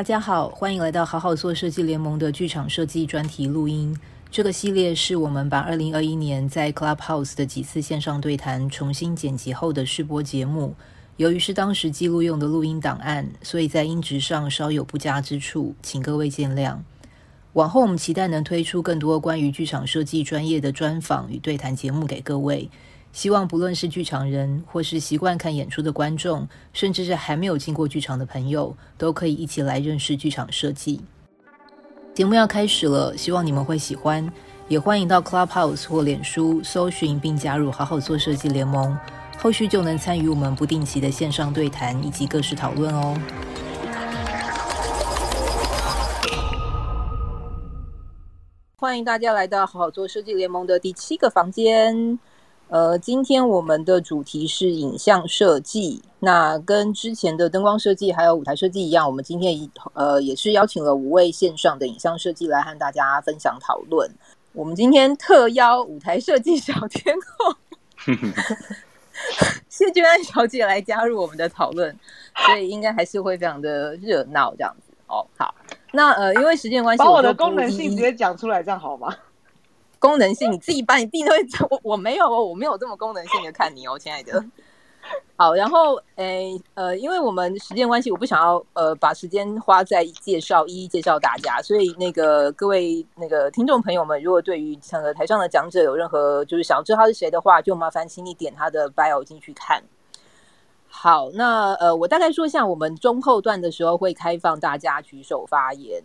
大家好，欢迎来到好好做设计联盟的剧场设计专题录音。这个系列是我们把二零二一年在 Clubhouse 的几次线上对谈重新剪辑后的试播节目。由于是当时记录用的录音档案，所以在音质上稍有不佳之处，请各位见谅。往后我们期待能推出更多关于剧场设计专业的专访与对谈节目给各位。希望不论是剧场人，或是习惯看演出的观众，甚至是还没有进过剧场的朋友，都可以一起来认识剧场设计。节目要开始了，希望你们会喜欢，也欢迎到 Clubhouse 或脸书搜寻并加入“好好做设计联盟”，后续就能参与我们不定期的线上对谈以及各式讨论哦。欢迎大家来到“好好做设计联盟”的第七个房间。呃，今天我们的主题是影像设计。那跟之前的灯光设计还有舞台设计一样，我们今天呃也是邀请了五位线上的影像设计来和大家分享讨论。我们今天特邀舞台设计小天后 谢君安小姐来加入我们的讨论，所以应该还是会非常的热闹这样子哦。好，那呃因为时间关系，把我的功能性直接讲出来，这样好吗？功能性，你自己把你定位，我我没有哦，我没有这么功能性的看你哦，亲爱的。好，然后诶、欸、呃，因为我们时间关系，我不想要呃把时间花在介绍一一介绍大家，所以那个各位那个听众朋友们，如果对于像台上的讲者有任何就是想要知道他是谁的话，就麻烦请你点他的 bio 进去看。好，那呃我大概说一下，我们中后段的时候会开放大家举手发言。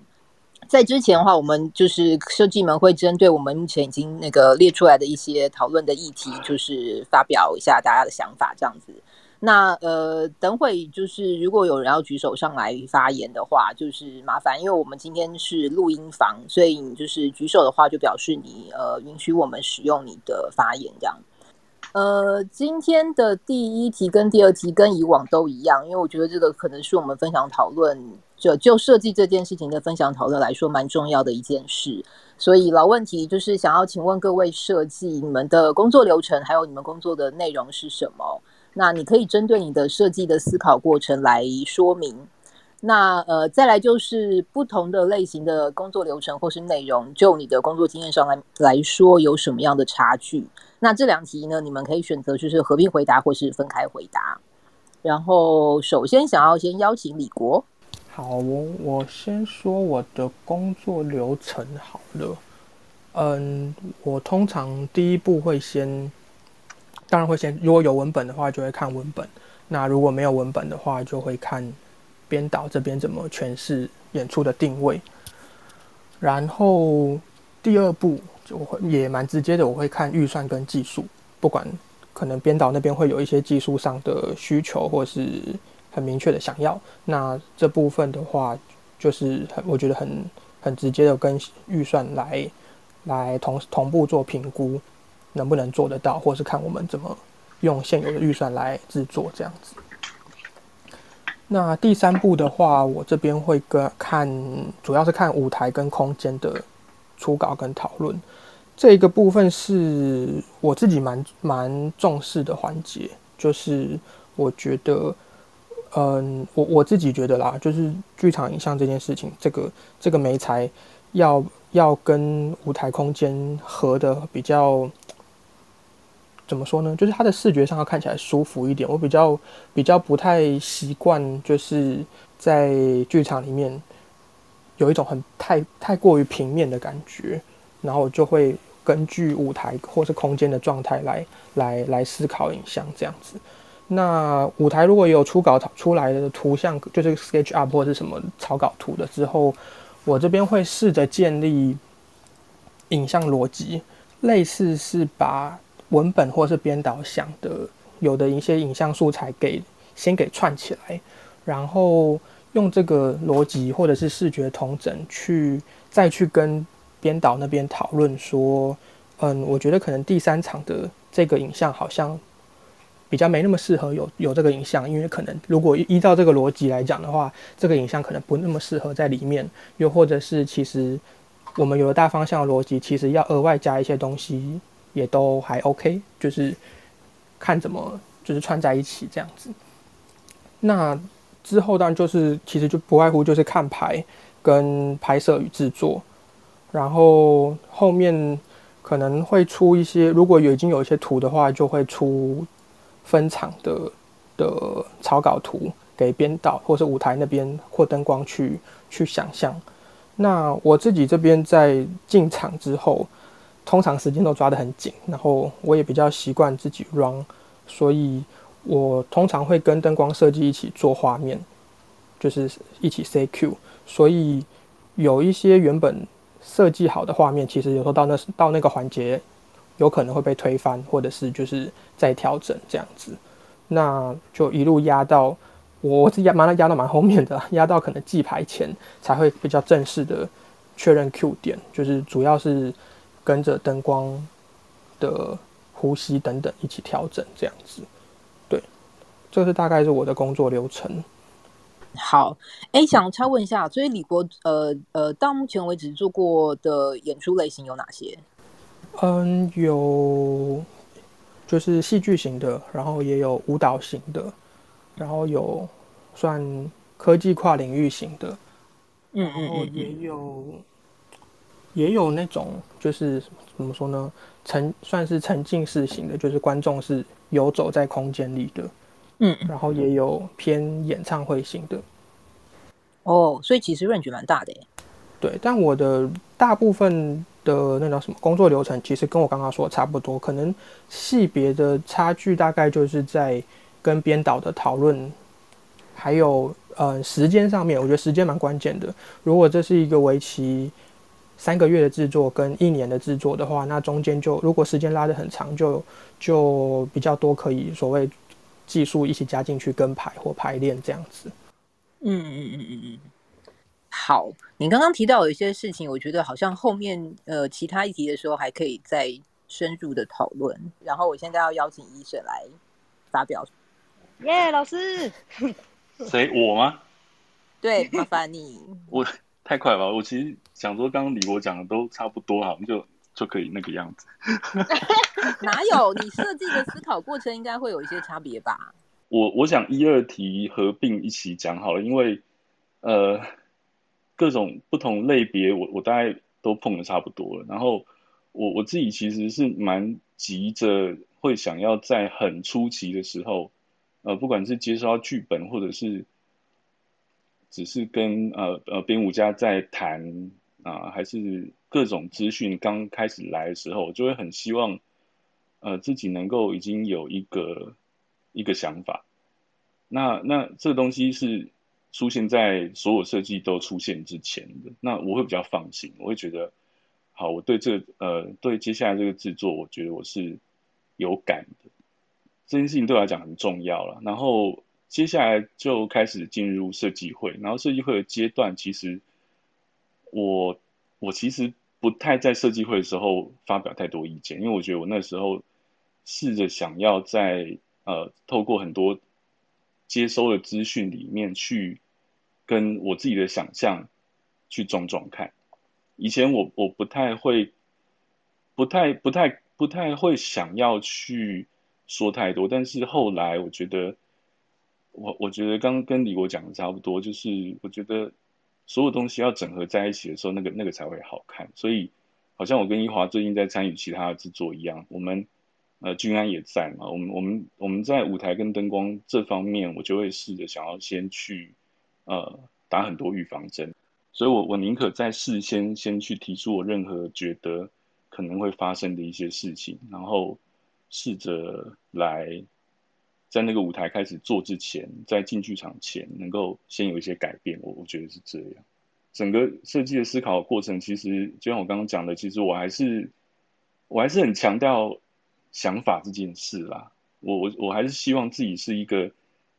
在之前的话，我们就是设计们会针对我们目前已经那个列出来的一些讨论的议题，就是发表一下大家的想法这样子。那呃，等会就是如果有人要举手上来发言的话，就是麻烦，因为我们今天是录音房，所以你就是举手的话，就表示你呃允许我们使用你的发言这样。呃，今天的第一题跟第二题跟以往都一样，因为我觉得这个可能是我们分享讨论。就就设计这件事情的分享讨论来说，蛮重要的一件事。所以老问题就是想要请问各位设计，你们的工作流程还有你们工作的内容是什么？那你可以针对你的设计的思考过程来说明。那呃，再来就是不同的类型的工作流程或是内容，就你的工作经验上来来说有什么样的差距？那这两题呢，你们可以选择就是合并回答或是分开回答。然后首先想要先邀请李国。好，我我先说我的工作流程好了。嗯，我通常第一步会先，当然会先，如果有文本的话，就会看文本；那如果没有文本的话，就会看编导这边怎么诠释演出的定位。然后第二步就会也蛮直接的，我会看预算跟技术，不管可能编导那边会有一些技术上的需求，或是。很明确的想要，那这部分的话，就是很我觉得很很直接的跟预算来来同同步做评估，能不能做得到，或是看我们怎么用现有的预算来制作这样子。那第三步的话，我这边会跟看，主要是看舞台跟空间的初稿跟讨论，这一个部分是我自己蛮蛮重视的环节，就是我觉得。嗯，我我自己觉得啦，就是剧场影像这件事情，这个这个媒材要要跟舞台空间合的比较，怎么说呢？就是它的视觉上要看起来舒服一点。我比较比较不太习惯，就是在剧场里面有一种很太太过于平面的感觉，然后我就会根据舞台或是空间的状态来来来思考影像这样子。那舞台如果有初稿出来的图像，就是 sketch up 或者是什么草稿图的之后，我这边会试着建立影像逻辑，类似是把文本或是编导想的有的一些影像素材给先给串起来，然后用这个逻辑或者是视觉同整去再去跟编导那边讨论说，嗯，我觉得可能第三场的这个影像好像。比较没那么适合有有这个影像，因为可能如果依照这个逻辑来讲的话，这个影像可能不那么适合在里面。又或者是其实我们有了大方向的逻辑，其实要额外加一些东西也都还 OK，就是看怎么就是串在一起这样子。那之后当然就是其实就不外乎就是看牌跟拍摄与制作，然后后面可能会出一些，如果有已经有一些图的话，就会出分场的的草稿图给编导或者舞台那边或灯光去去想象。那我自己这边在进场之后，通常时间都抓得很紧，然后我也比较习惯自己 run，所以我通常会跟灯光设计一起做画面，就是一起 CQ，所以有一些原本设计好的画面，其实有时候到那到那个环节，有可能会被推翻，或者是就是再调整这样子，那就一路压到。我是压，蛮压到蛮后面的，压到可能记牌前才会比较正式的确认 Q 点，就是主要是跟着灯光的呼吸等等一起调整这样子。对，这是大概是我的工作流程。好，哎、想插问一下，所以李国，呃呃，到目前为止做过的演出类型有哪些？嗯，有就是戏剧型的，然后也有舞蹈型的。然后有算科技跨领域型的，嗯嗯，然后也有也有那种就是怎么说呢，沉算是沉浸式型的，就是观众是游走在空间里的，嗯，然后也有偏演唱会型的。哦，所以其实 range 蛮大的耶。对，但我的大部分的那种什么工作流程，其实跟我刚刚说的差不多，可能细别的差距大概就是在。跟编导的讨论，还有呃时间上面，我觉得时间蛮关键的。如果这是一个为期三个月的制作跟一年的制作的话，那中间就如果时间拉得很长，就就比较多可以所谓技术一起加进去跟排或排练这样子。嗯嗯嗯嗯嗯。好，你刚刚提到有一些事情，我觉得好像后面呃其他议题的时候还可以再深入的讨论。然后我现在要邀请医生来发表。耶，yeah, 老师，谁我吗？对，麻烦你。我太快了吧？我其实想说，刚刚李博讲的都差不多，好像就就可以那个样子。哪有？你设计的思考过程应该会有一些差别吧？我我想一二题合并一起讲好了，因为呃，各种不同类别，我我大概都碰的差不多了。然后我我自己其实是蛮急着，会想要在很初期的时候。呃，不管是接收到剧本，或者是只是跟呃呃编舞家在谈啊、还是各种资讯刚开始来的时候，我就会很希望呃自己能够已经有一个一个想法。那那这东西是出现在所有设计都出现之前的，那我会比较放心，我会觉得好，我对这呃对接下来这个制作，我觉得我是有感的。这件事情对我来讲很重要了，然后接下来就开始进入设计会，然后设计会的阶段，其实我我其实不太在设计会的时候发表太多意见，因为我觉得我那时候试着想要在呃透过很多接收的资讯里面去跟我自己的想象去撞撞看，以前我我不太会，不太不太不太会想要去。说太多，但是后来我觉得，我我觉得刚刚跟李国讲的差不多，就是我觉得所有东西要整合在一起的时候，那个那个才会好看。所以好像我跟一华最近在参与其他的制作一样，我们呃君安也在嘛，我们我们我们在舞台跟灯光这方面，我就会试着想要先去呃打很多预防针，所以我我宁可在事先先去提出我任何觉得可能会发生的一些事情，然后。试着来，在那个舞台开始做之前，在进剧场前，能够先有一些改变。我我觉得是这样。整个设计的思考过程，其实就像我刚刚讲的，其实我还是我还是很强调想法这件事啦。我我我还是希望自己是一个，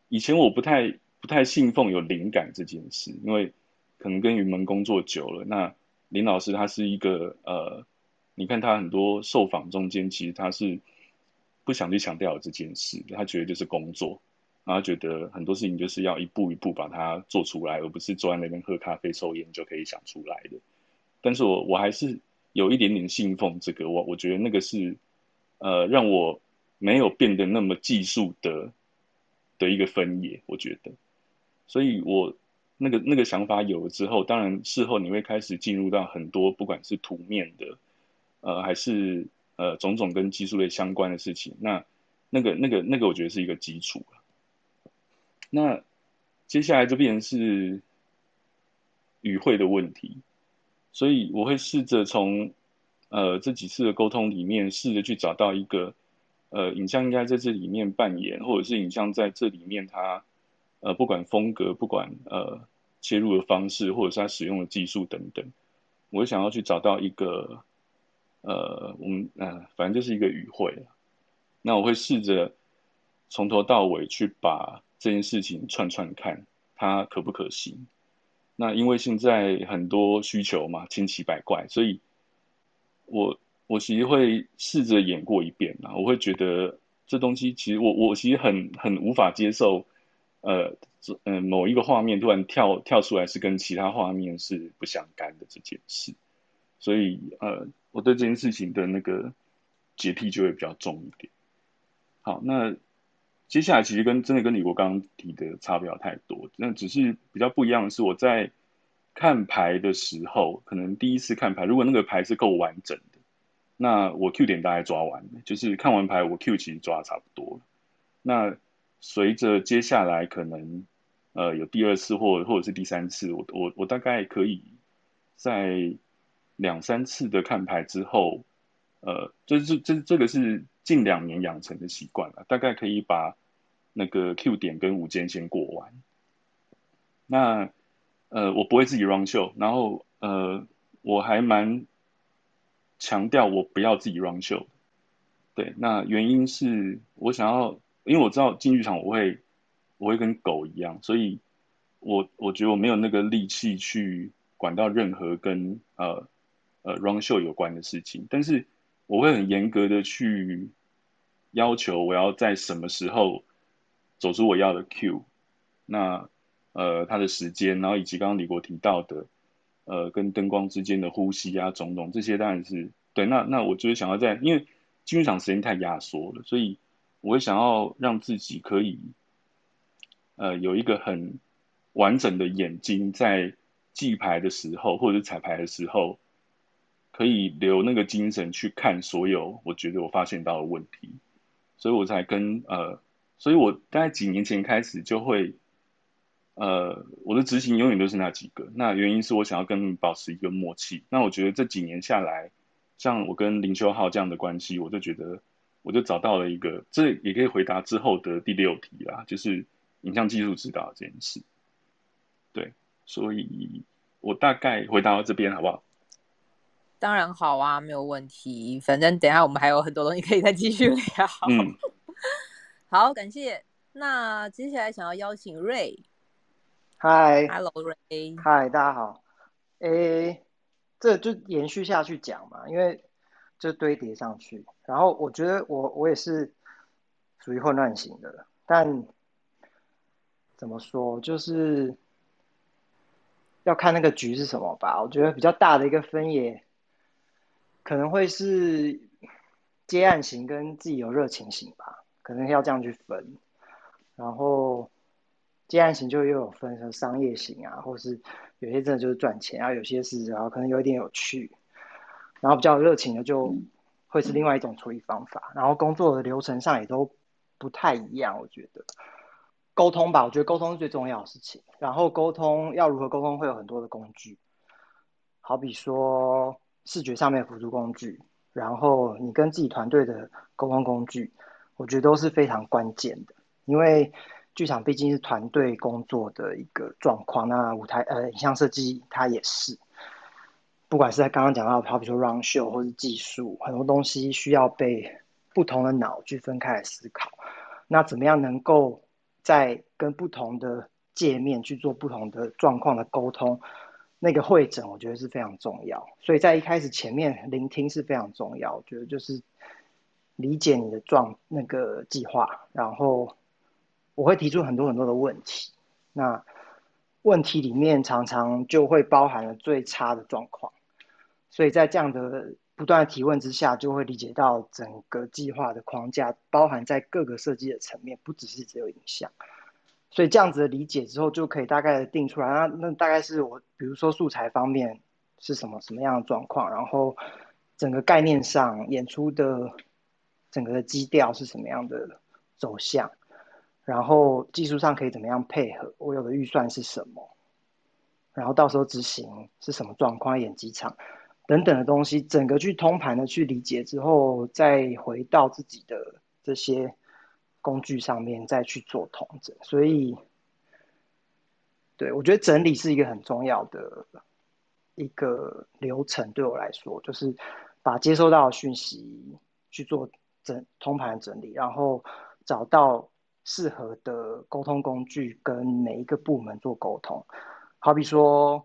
以前我不太不太信奉有灵感这件事，因为可能跟云门工作久了，那林老师他是一个呃，你看他很多受访中间，其实他是。不想去强调这件事，他觉得就是工作，然后觉得很多事情就是要一步一步把它做出来，而不是坐在那边喝咖啡抽烟就可以想出来的。但是我我还是有一点点信奉这个，我我觉得那个是呃让我没有变得那么技术的的一个分野。我觉得，所以我那个那个想法有了之后，当然事后你会开始进入到很多不管是图面的，呃，还是呃种种跟技术类相关的事情，那那个那个那个我觉得是一个基础。那接下来就变成是语汇的问题，所以我会试着从呃这几次的沟通里面，试着去找到一个。呃，影像应该在这里面扮演，或者是影像在这里面它，呃，不管风格，不管呃切入的方式，或者是它使用的技术等等，我想要去找到一个，呃，我们呃，反正就是一个语汇。那我会试着从头到尾去把这件事情串串看，它可不可行。那因为现在很多需求嘛，千奇百怪，所以我。我其实会试着演过一遍啊，我会觉得这东西其实我我其实很很无法接受，呃，这嗯、呃，某一个画面突然跳跳出来是跟其他画面是不相干的这件事，所以呃，我对这件事情的那个洁癖就会比较重一点。好，那接下来其实跟真的跟李国刚提的差不了太多，那只是比较不一样的是我在看牌的时候，可能第一次看牌，如果那个牌是够完整的。那我 Q 点大概抓完，就是看完牌，我 Q 其实抓的差不多了。那随着接下来可能呃有第二次或或者是第三次，我我我大概可以在两三次的看牌之后，呃，这这这这个是近两年养成的习惯了，大概可以把那个 Q 点跟五间先过完。那呃我不会自己 run show，然后呃我还蛮。强调我不要自己 run show，对，那原因是我想要，因为我知道进剧场我会我会跟狗一样，所以我我觉得我没有那个力气去管到任何跟呃呃 run show 有关的事情，但是我会很严格的去要求我要在什么时候走出我要的 cue，那呃他的时间，然后以及刚刚李国提到的。呃，跟灯光之间的呼吸啊，种种这些当然是对。那那我就是想要在，因为剧场时间太压缩了，所以我也想要让自己可以，呃，有一个很完整的眼睛，在记牌的时候或者是彩排的时候，可以留那个精神去看所有我觉得我发现到的问题，所以我才跟呃，所以我大概几年前开始就会。呃，我的执行永远都是那几个。那原因是我想要跟保持一个默契。那我觉得这几年下来，像我跟林秋浩这样的关系，我就觉得我就找到了一个，这也可以回答之后的第六题啦，就是影像技术指导这件事。对，所以我大概回答到这边好不好？当然好啊，没有问题。反正等一下我们还有很多东西可以再继续聊。嗯，好，感谢。那接下来想要邀请 Ray。嗨，Hello Ray，嗨，大家好。诶，这就延续下去讲嘛，因为就堆叠上去。然后我觉得我我也是属于混乱型的，但怎么说，就是要看那个局是什么吧。我觉得比较大的一个分野，可能会是接案型跟自己有热情型吧，可能要这样去分。然后。接案型就又有分成商业型啊，或是有些真的就是赚钱啊，有些是然后可能有一点有趣，然后比较热情的就会是另外一种处理方法。然后工作的流程上也都不太一样，我觉得沟通吧，我觉得沟通是最重要的事情。然后沟通要如何沟通，会有很多的工具，好比说视觉上面的辅助工具，然后你跟自己团队的沟通工具，我觉得都是非常关键的，因为。剧场毕竟是团队工作的一个状况，那舞台呃影像设计它也是，不管是在刚刚讲到，好比说 run show 或是技术，很多东西需要被不同的脑去分开来思考。那怎么样能够在跟不同的界面去做不同的状况的沟通？那个会诊我觉得是非常重要。所以在一开始前面聆听是非常重要，我觉得就是理解你的状那个计划，然后。我会提出很多很多的问题，那问题里面常常就会包含了最差的状况，所以在这样的不断的提问之下，就会理解到整个计划的框架包含在各个设计的层面，不只是只有影像。所以这样子的理解之后，就可以大概的定出来。那那大概是我，比如说素材方面是什么什么样的状况，然后整个概念上演出的整个的基调是什么样的走向，然后技术上可以怎么样配合，我有的预算是什么，然后到时候执行是什么状况，演几场等等的东西，整个去通盘的去理解之后，再回到自己的这些。工具上面再去做统整，所以，对，我觉得整理是一个很重要的一个流程。对我来说，就是把接收到的讯息去做整通盘整理，然后找到适合的沟通工具，跟每一个部门做沟通。好比说，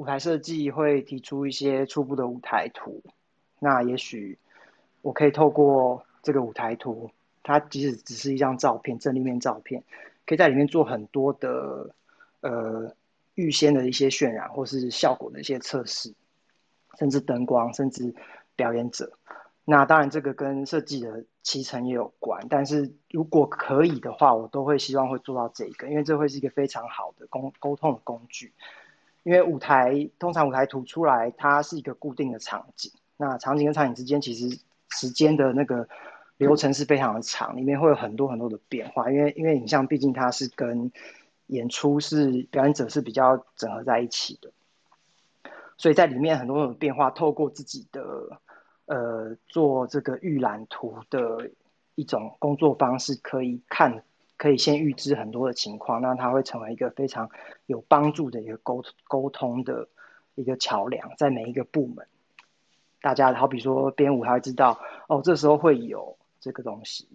舞台设计会提出一些初步的舞台图，那也许我可以透过这个舞台图。它即使只是一张照片，正立面照片，可以在里面做很多的呃预先的一些渲染，或是效果的一些测试，甚至灯光，甚至表演者。那当然，这个跟设计的期程也有关。但是如果可以的话，我都会希望会做到这个，因为这会是一个非常好的沟沟通的工具。因为舞台通常舞台图出来，它是一个固定的场景，那场景跟场景之间其实时间的那个。流程是非常的长，里面会有很多很多的变化，因为因为影像毕竟它是跟演出是表演者是比较整合在一起的，所以在里面很多很多变化，透过自己的呃做这个预览图的一种工作方式，可以看可以先预知很多的情况，那它会成为一个非常有帮助的一个沟沟通的一个桥梁，在每一个部门，大家好比说编舞，他会知道哦，这时候会有。这个东西，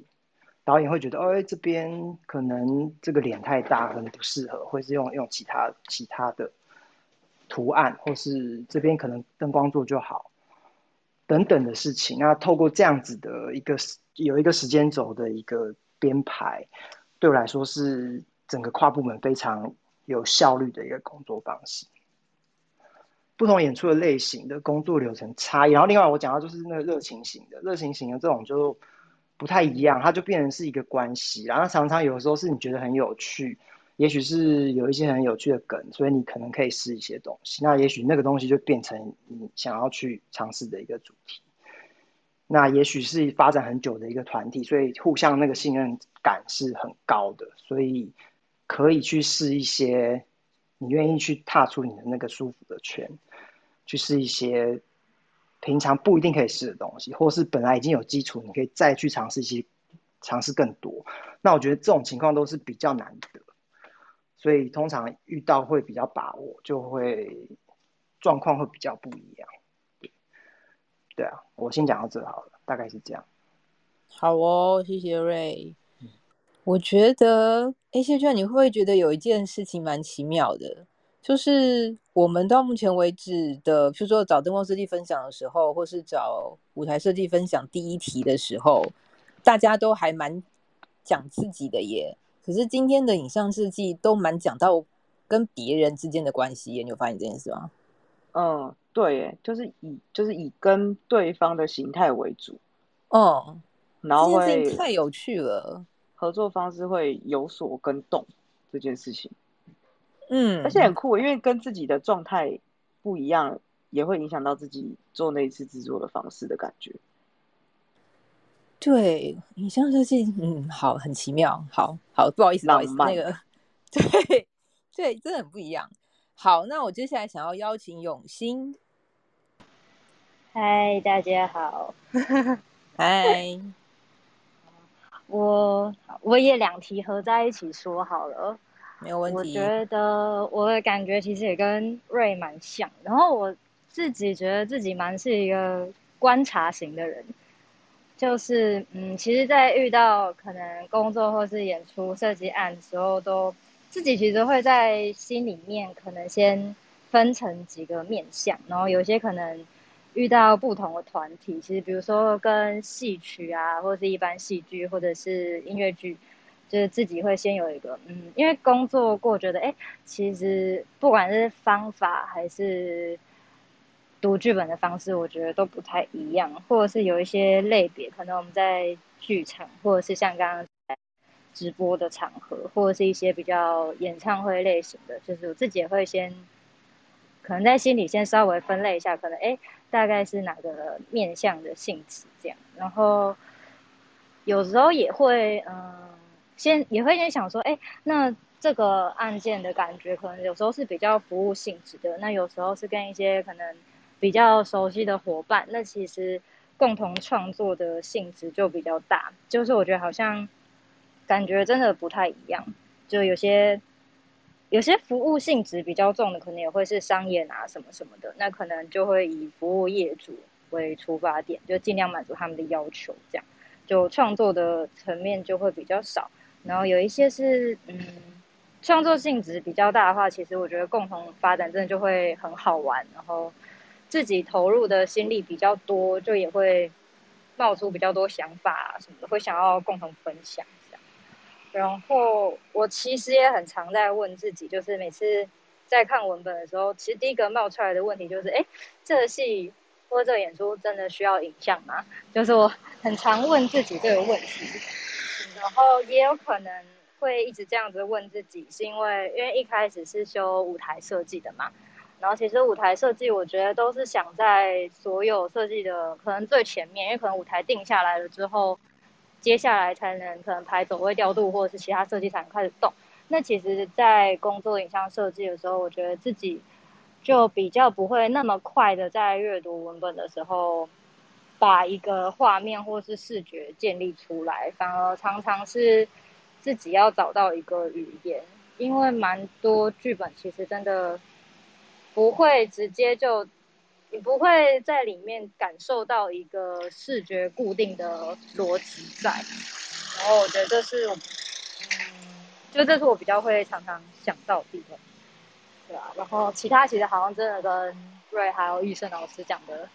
导演会觉得，哦，这边可能这个脸太大，可能不适合，或是用用其他其他的图案，或是这边可能灯光做就好，等等的事情。那透过这样子的一个有一个时间轴的一个编排，对我来说是整个跨部门非常有效率的一个工作方式。不同演出的类型的工作流程差异，然后另外我讲到就是那个热情型的，热情型的这种就。不太一样，它就变成是一个关系，然后常常有时候是你觉得很有趣，也许是有一些很有趣的梗，所以你可能可以试一些东西。那也许那个东西就变成你想要去尝试的一个主题。那也许是发展很久的一个团体，所以互相那个信任感是很高的，所以可以去试一些你愿意去踏出你的那个舒服的圈，去试一些。平常不一定可以试的东西，或是本来已经有基础，你可以再去尝试一些，尝试更多。那我觉得这种情况都是比较难得，所以通常遇到会比较把握，就会状况会比较不一样。对，啊，我先讲到这好了，大概是这样。好哦，谢谢。嗯，我觉得，哎，谢娟，你会不会觉得有一件事情蛮奇妙的？就是我们到目前为止的，譬如说找灯光设计分享的时候，或是找舞台设计分享第一题的时候，大家都还蛮讲自己的耶。可是今天的影像设计都蛮讲到跟别人之间的关系耶，你有发现这件事吗？嗯，对耶，就是以就是以跟对方的形态为主。哦，然后会太有趣了，合作方式会有所跟动这件事情。嗯，而且很酷，因为跟自己的状态不一样，也会影响到自己做那一次制作的方式的感觉。对，影像设计，嗯，好，很奇妙，好好，不好意思，不好意思，那个，对对，真的很不一样。好，那我接下来想要邀请永欣。嗨，大家好。嗨。我我也两题合在一起说好了。没有问题。我觉得我的感觉其实也跟 Ray 蛮像，然后我自己觉得自己蛮是一个观察型的人，就是嗯，其实，在遇到可能工作或是演出设计案的时候，都自己其实会在心里面可能先分成几个面向，然后有些可能遇到不同的团体，其实比如说跟戏曲啊，或者是一般戏剧或者是音乐剧。就是自己会先有一个嗯，因为工作过，觉得哎，其实不管是方法还是读剧本的方式，我觉得都不太一样，或者是有一些类别，可能我们在剧场，或者是像刚刚直播的场合，或者是一些比较演唱会类型的，就是我自己也会先，可能在心里先稍微分类一下，可能哎，大概是哪个面向的性质这样，然后有时候也会嗯，先也会先想说，哎，那这个案件的感觉，可能有时候是比较服务性质的，那有时候是跟一些可能比较熟悉的伙伴，那其实。共同创作的性质就比较大，就是我觉得好像感觉真的不太一样，就有些有些服务性质比较重的，可能也会是商演啊什么什么的，那可能就会以服务业主为出发点，就尽量满足他们的要求，这样就创作的层面就会比较少。然后有一些是嗯，创作性质比较大的话，其实我觉得共同发展真的就会很好玩，然后。自己投入的心力比较多，就也会冒出比较多想法啊什么的，会想要共同分享。然后我其实也很常在问自己，就是每次在看文本的时候，其实第一个冒出来的问题就是：哎，这个戏或者这个演出真的需要影像吗？就是我很常问自己这个问题。然后也有可能会一直这样子问自己，是因为因为一开始是修舞台设计的嘛。然后其实舞台设计，我觉得都是想在所有设计的可能最前面，因为可能舞台定下来了之后，接下来才能可能排走位调度或者是其他设计才能开始动。那其实，在工作影像设计的时候，我觉得自己就比较不会那么快的在阅读文本的时候，把一个画面或是视觉建立出来，反而常常是自己要找到一个语言，因为蛮多剧本其实真的。不会直接就，你不会在里面感受到一个视觉固定的逻辑在，然后我觉得这是，嗯，就这是我比较会常常想到的地方，对啊，然后其他其实好像真的跟瑞还有玉胜老师讲的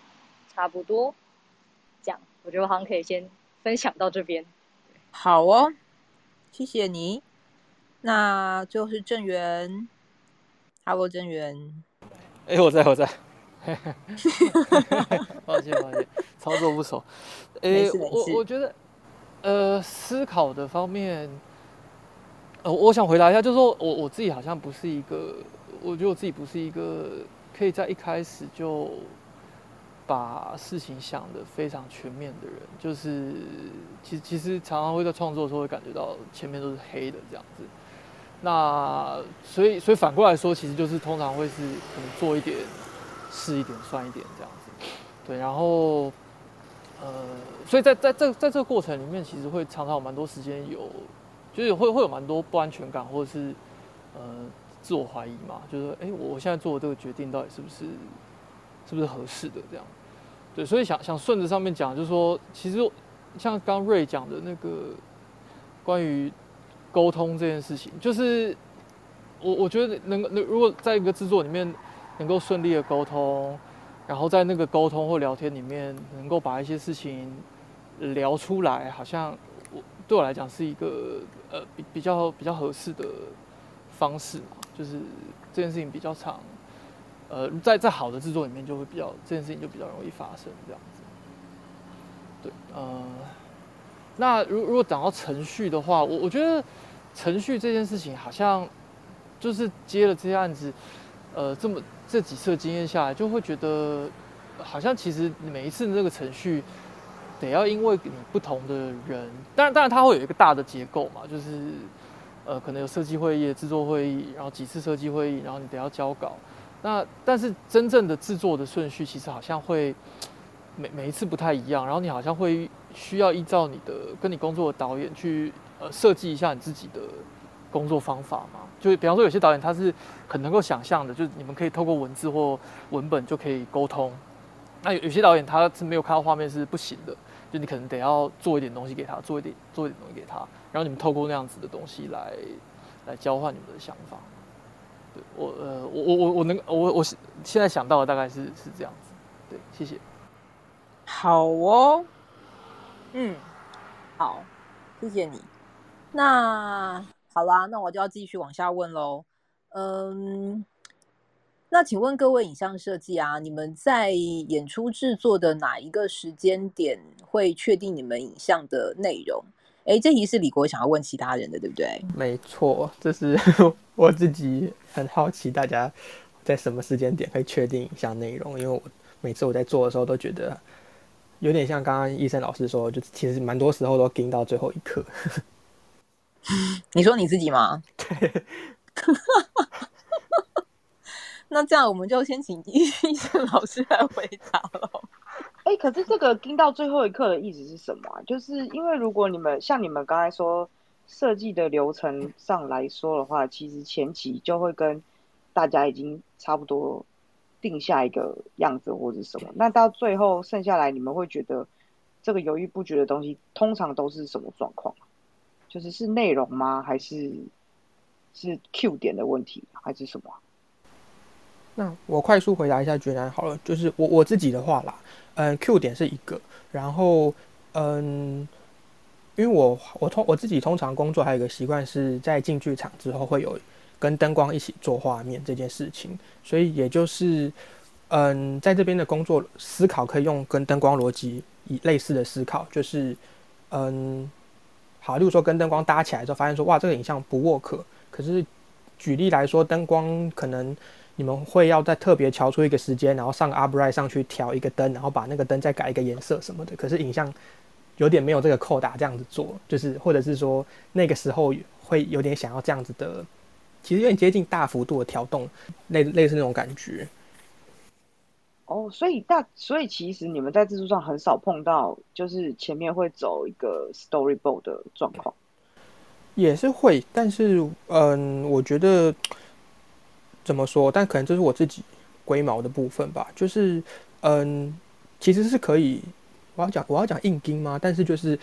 差不多，这样，我觉得我好像可以先分享到这边。好哦，谢谢你。那最后是郑源，Hello，郑源。哎、欸，我在，我在，抱歉，抱歉，操作不熟。诶、欸，我我觉得，呃，思考的方面，呃，我想回答一下，就是说我我自己好像不是一个，我觉得我自己不是一个可以在一开始就把事情想的非常全面的人。就是，其实其实常常会在创作的时候会感觉到前面都是黑的这样子。那所以所以反过来说，其实就是通常会是可能做一点，试一点，算一点这样子，对。然后，呃，所以在在这在这个过程里面，其实会常常有蛮多时间有，就是会会有蛮多不安全感，或者是呃自我怀疑嘛，就是哎，我现在做的这个决定到底是不是是不是合适的这样？对，所以想想顺着上面讲，就是说，其实像刚瑞讲的那个关于。沟通这件事情，就是我我觉得能能如果在一个制作里面能够顺利的沟通，然后在那个沟通或聊天里面能够把一些事情聊出来，好像我对我来讲是一个呃比比较比较合适的方式嘛，就是这件事情比较长，呃在在好的制作里面就会比较这件事情就比较容易发生这样子，对，呃。那如如果讲到程序的话，我我觉得程序这件事情好像就是接了这些案子，呃，这么这几次经验下来，就会觉得好像其实每一次的这个程序得要因为你不同的人，当然当然它会有一个大的结构嘛，就是呃可能有设计会议、制作会议，然后几次设计会议，然后你得要交稿。那但是真正的制作的顺序其实好像会每每一次不太一样，然后你好像会。需要依照你的跟你工作的导演去呃设计一下你自己的工作方法嘛？就比方说有些导演他是很能够想象的，就是你们可以透过文字或文本就可以沟通。那有有些导演他是没有看到画面是不行的，就你可能得要做一点东西给他，做一点做一点东西给他，然后你们透过那样子的东西来来交换你们的想法。对我呃我我我我能我我现在想到的大概是是这样子。对，谢谢。好哦。嗯，好，谢谢你。那好啦，那我就要继续往下问喽。嗯，那请问各位影像设计啊，你们在演出制作的哪一个时间点会确定你们影像的内容？哎，这题是李国想要问其他人的，对不对？没错，这是 我自己很好奇，大家在什么时间点可以确定影像内容？因为我每次我在做的时候都觉得有点像刚刚医生老师说，就其实蛮多时候都盯到最后一刻。你说你自己吗？对。那这样我们就先请医生老师来回答喽。哎、欸，可是这个盯到最后一刻的意思是什么啊？就是因为如果你们像你们刚才说设计的流程上来说的话，其实前期就会跟大家已经差不多定下一个样子或者什么。那到最后剩下来，你们会觉得这个犹豫不决的东西，通常都是什么状况？就是是内容吗？还是是 Q 点的问题，还是什么？那我快速回答一下觉南好了，就是我我自己的话啦，嗯，Q 点是一个，然后嗯，因为我我通我自己通常工作还有一个习惯是在进剧场之后会有跟灯光一起做画面这件事情，所以也就是嗯，在这边的工作思考可以用跟灯光逻辑以类似的思考，就是嗯，好，例如说跟灯光搭起来之后发现说哇这个影像不 work，可是举例来说灯光可能。你们会要再特别调出一个时间，然后上 upright 上去调一个灯，然后把那个灯再改一个颜色什么的。可是影像有点没有这个扣打这样子做，就是或者是说那个时候会有点想要这样子的，其实有点接近大幅度的调动，类类似那种感觉。哦，所以大所以其实你们在制作上很少碰到，就是前面会走一个 storyboard 的状况，也是会，但是嗯，我觉得。怎么说？但可能这是我自己龟毛的部分吧。就是，嗯，其实是可以。我要讲，我要讲硬钉吗？但是就是，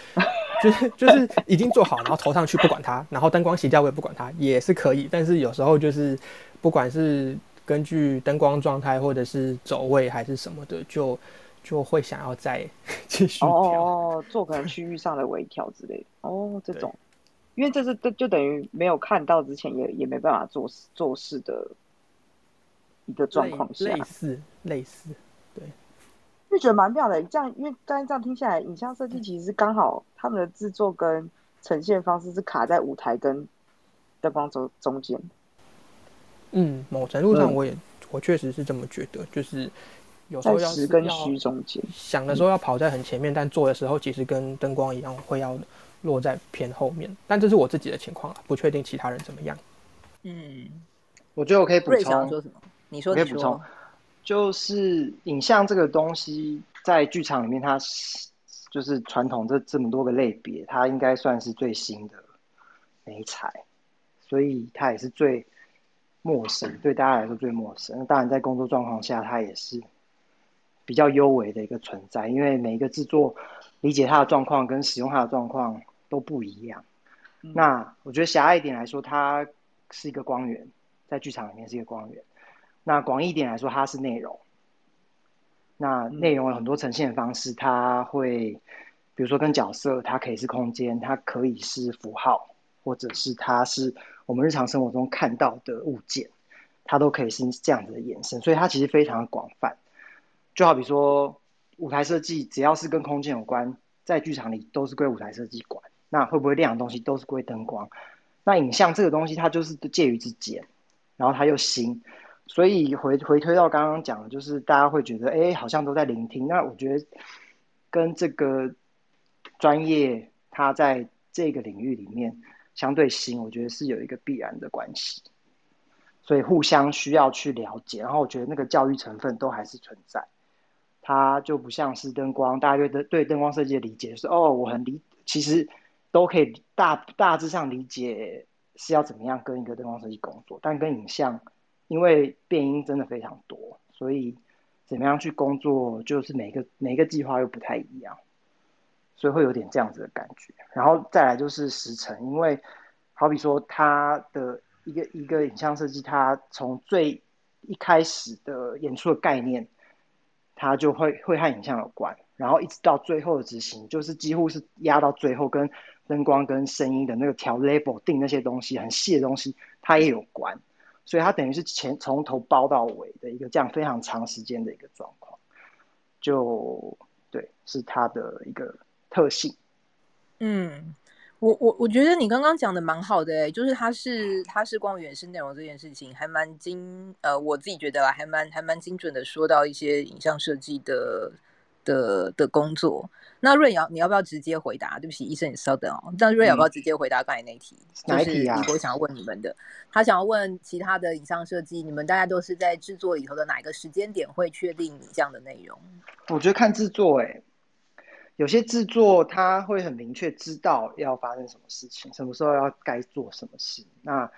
就是，就是已经做好，然后投上去不管它，然后灯光洗掉我也不管它，也是可以。但是有时候就是，不管是根据灯光状态，或者是走位还是什么的，就就会想要再 继续调。哦，做可能区域上的微调之类的。哦，这种，因为这是这就等于没有看到之前也也没办法做做事的。一个状况下，类似类似，对，就觉得蛮妙的。这样，因为刚才这样听下来，影像设计其实是刚好他们的制作跟呈现方式是卡在舞台跟灯光中中间。嗯，某程度上我也、嗯、我确实是这么觉得，就是有时候要实跟虚中间想的时候要跑在很前面，嗯、但做的时候其实跟灯光一样会要落在偏后面。但这是我自己的情况，不确定其他人怎么样。嗯，我觉得我可以补充。你说，你说，可以补充，就是影像这个东西，在剧场里面，它就是传统这这么多个类别，它应该算是最新的媒材，所以它也是最陌生，对大家来说最陌生。那当然，在工作状况下，它也是比较优微的一个存在，因为每一个制作理解它的状况跟使用它的状况都不一样。嗯、那我觉得狭隘一点来说，它是一个光源，在剧场里面是一个光源。那广义一点来说，它是内容。那内容有很多呈现的方式，它会，比如说跟角色，它可以是空间，它可以是符号，或者是它是我们日常生活中看到的物件，它都可以是这样子的延伸。所以它其实非常的广泛。就好比说舞台设计，只要是跟空间有关，在剧场里都是归舞台设计管。那会不会亮的东西都是归灯光。那影像这个东西，它就是介于之间，然后它又新。所以回回推到刚刚讲的，就是大家会觉得，哎，好像都在聆听。那我觉得跟这个专业，它在这个领域里面相对新，我觉得是有一个必然的关系。所以互相需要去了解，然后我觉得那个教育成分都还是存在。它就不像是灯光，大家对灯对灯光设计的理解是，哦，我很理，其实都可以大大致上理解是要怎么样跟一个灯光设计工作，但跟影像。因为变音真的非常多，所以怎么样去工作，就是每个每个计划又不太一样，所以会有点这样子的感觉。然后再来就是时程，因为好比说它的一个一个影像设计，它从最一开始的演出的概念，它就会会和影像有关，然后一直到最后的执行，就是几乎是压到最后，跟灯光跟声音的那个调 label 定那些东西很细的东西，它也有关。所以它等于是前从头包到尾的一个这样非常长时间的一个状况，就对，是它的一个特性。嗯，我我我觉得你刚刚讲的蛮好的哎、欸，就是它是它是光源是内容这件事情还蛮精呃，我自己觉得啦，还蛮还蛮精准的说到一些影像设计的的的工作。那瑞瑶，你要不要直接回答？对不起，医生，你稍等哦。那瑞瑶要不要直接回答刚才那题？嗯、哪一题啊？就是我想要问你们的，他想要问其他的影像设计，你们大家都是在制作里头的哪一个时间点会确定你这样的内容？我觉得看制作、欸，哎，有些制作他会很明确知道要发生什么事情，什么时候要该做什么事。那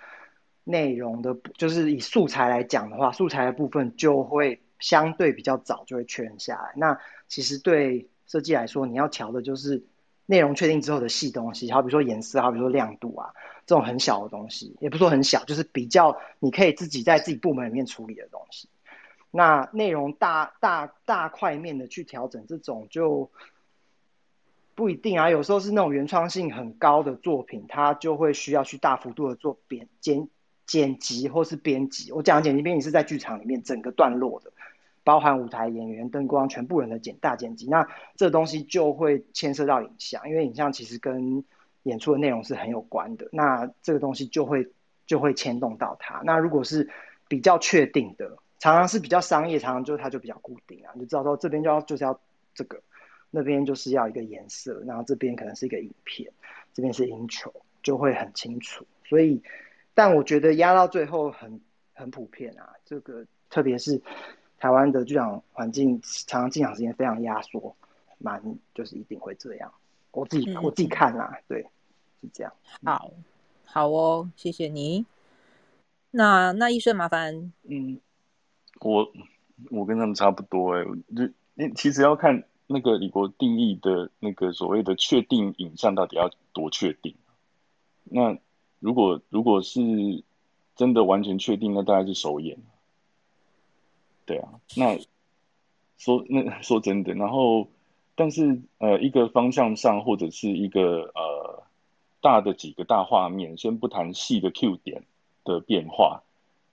内容的，就是以素材来讲的话，素材的部分就会相对比较早就会确认下来。那其实对。设计来说，你要调的就是内容确定之后的细东西，好比说颜色，好比说亮度啊，这种很小的东西，也不说很小，就是比较你可以自己在自己部门里面处理的东西。那内容大大大块面的去调整，这种就不一定啊。有时候是那种原创性很高的作品，它就会需要去大幅度的做编剪剪辑或是编辑。我讲的剪辑编辑是在剧场里面整个段落的。包含舞台演员、灯光、全部人的剪大剪辑，那这东西就会牵涉到影像，因为影像其实跟演出的内容是很有关的。那这个东西就会就会牵动到它。那如果是比较确定的，常常是比较商业，常常就它就比较固定啊，你就知道说这边就要就是要这个，那边就是要一个颜色，然后这边可能是一个影片，这边是赢球，就会很清楚。所以，但我觉得压到最后很很普遍啊，这个特别是。台湾的剧场环境，常常进场时间非常压缩，蛮就是一定会这样。我自己、嗯、我自己看啦，对，是这样。好，好哦，谢谢你。那那医生麻烦，嗯，我我跟他们差不多哎、欸，就你其实要看那个李国定义的那个所谓的确定影像到底要多确定。那如果如果是真的完全确定，那大概是首演。对啊，那说那 说真的，然后但是呃，一个方向上或者是一个呃大的几个大画面，先不谈细的 Q 点的变化，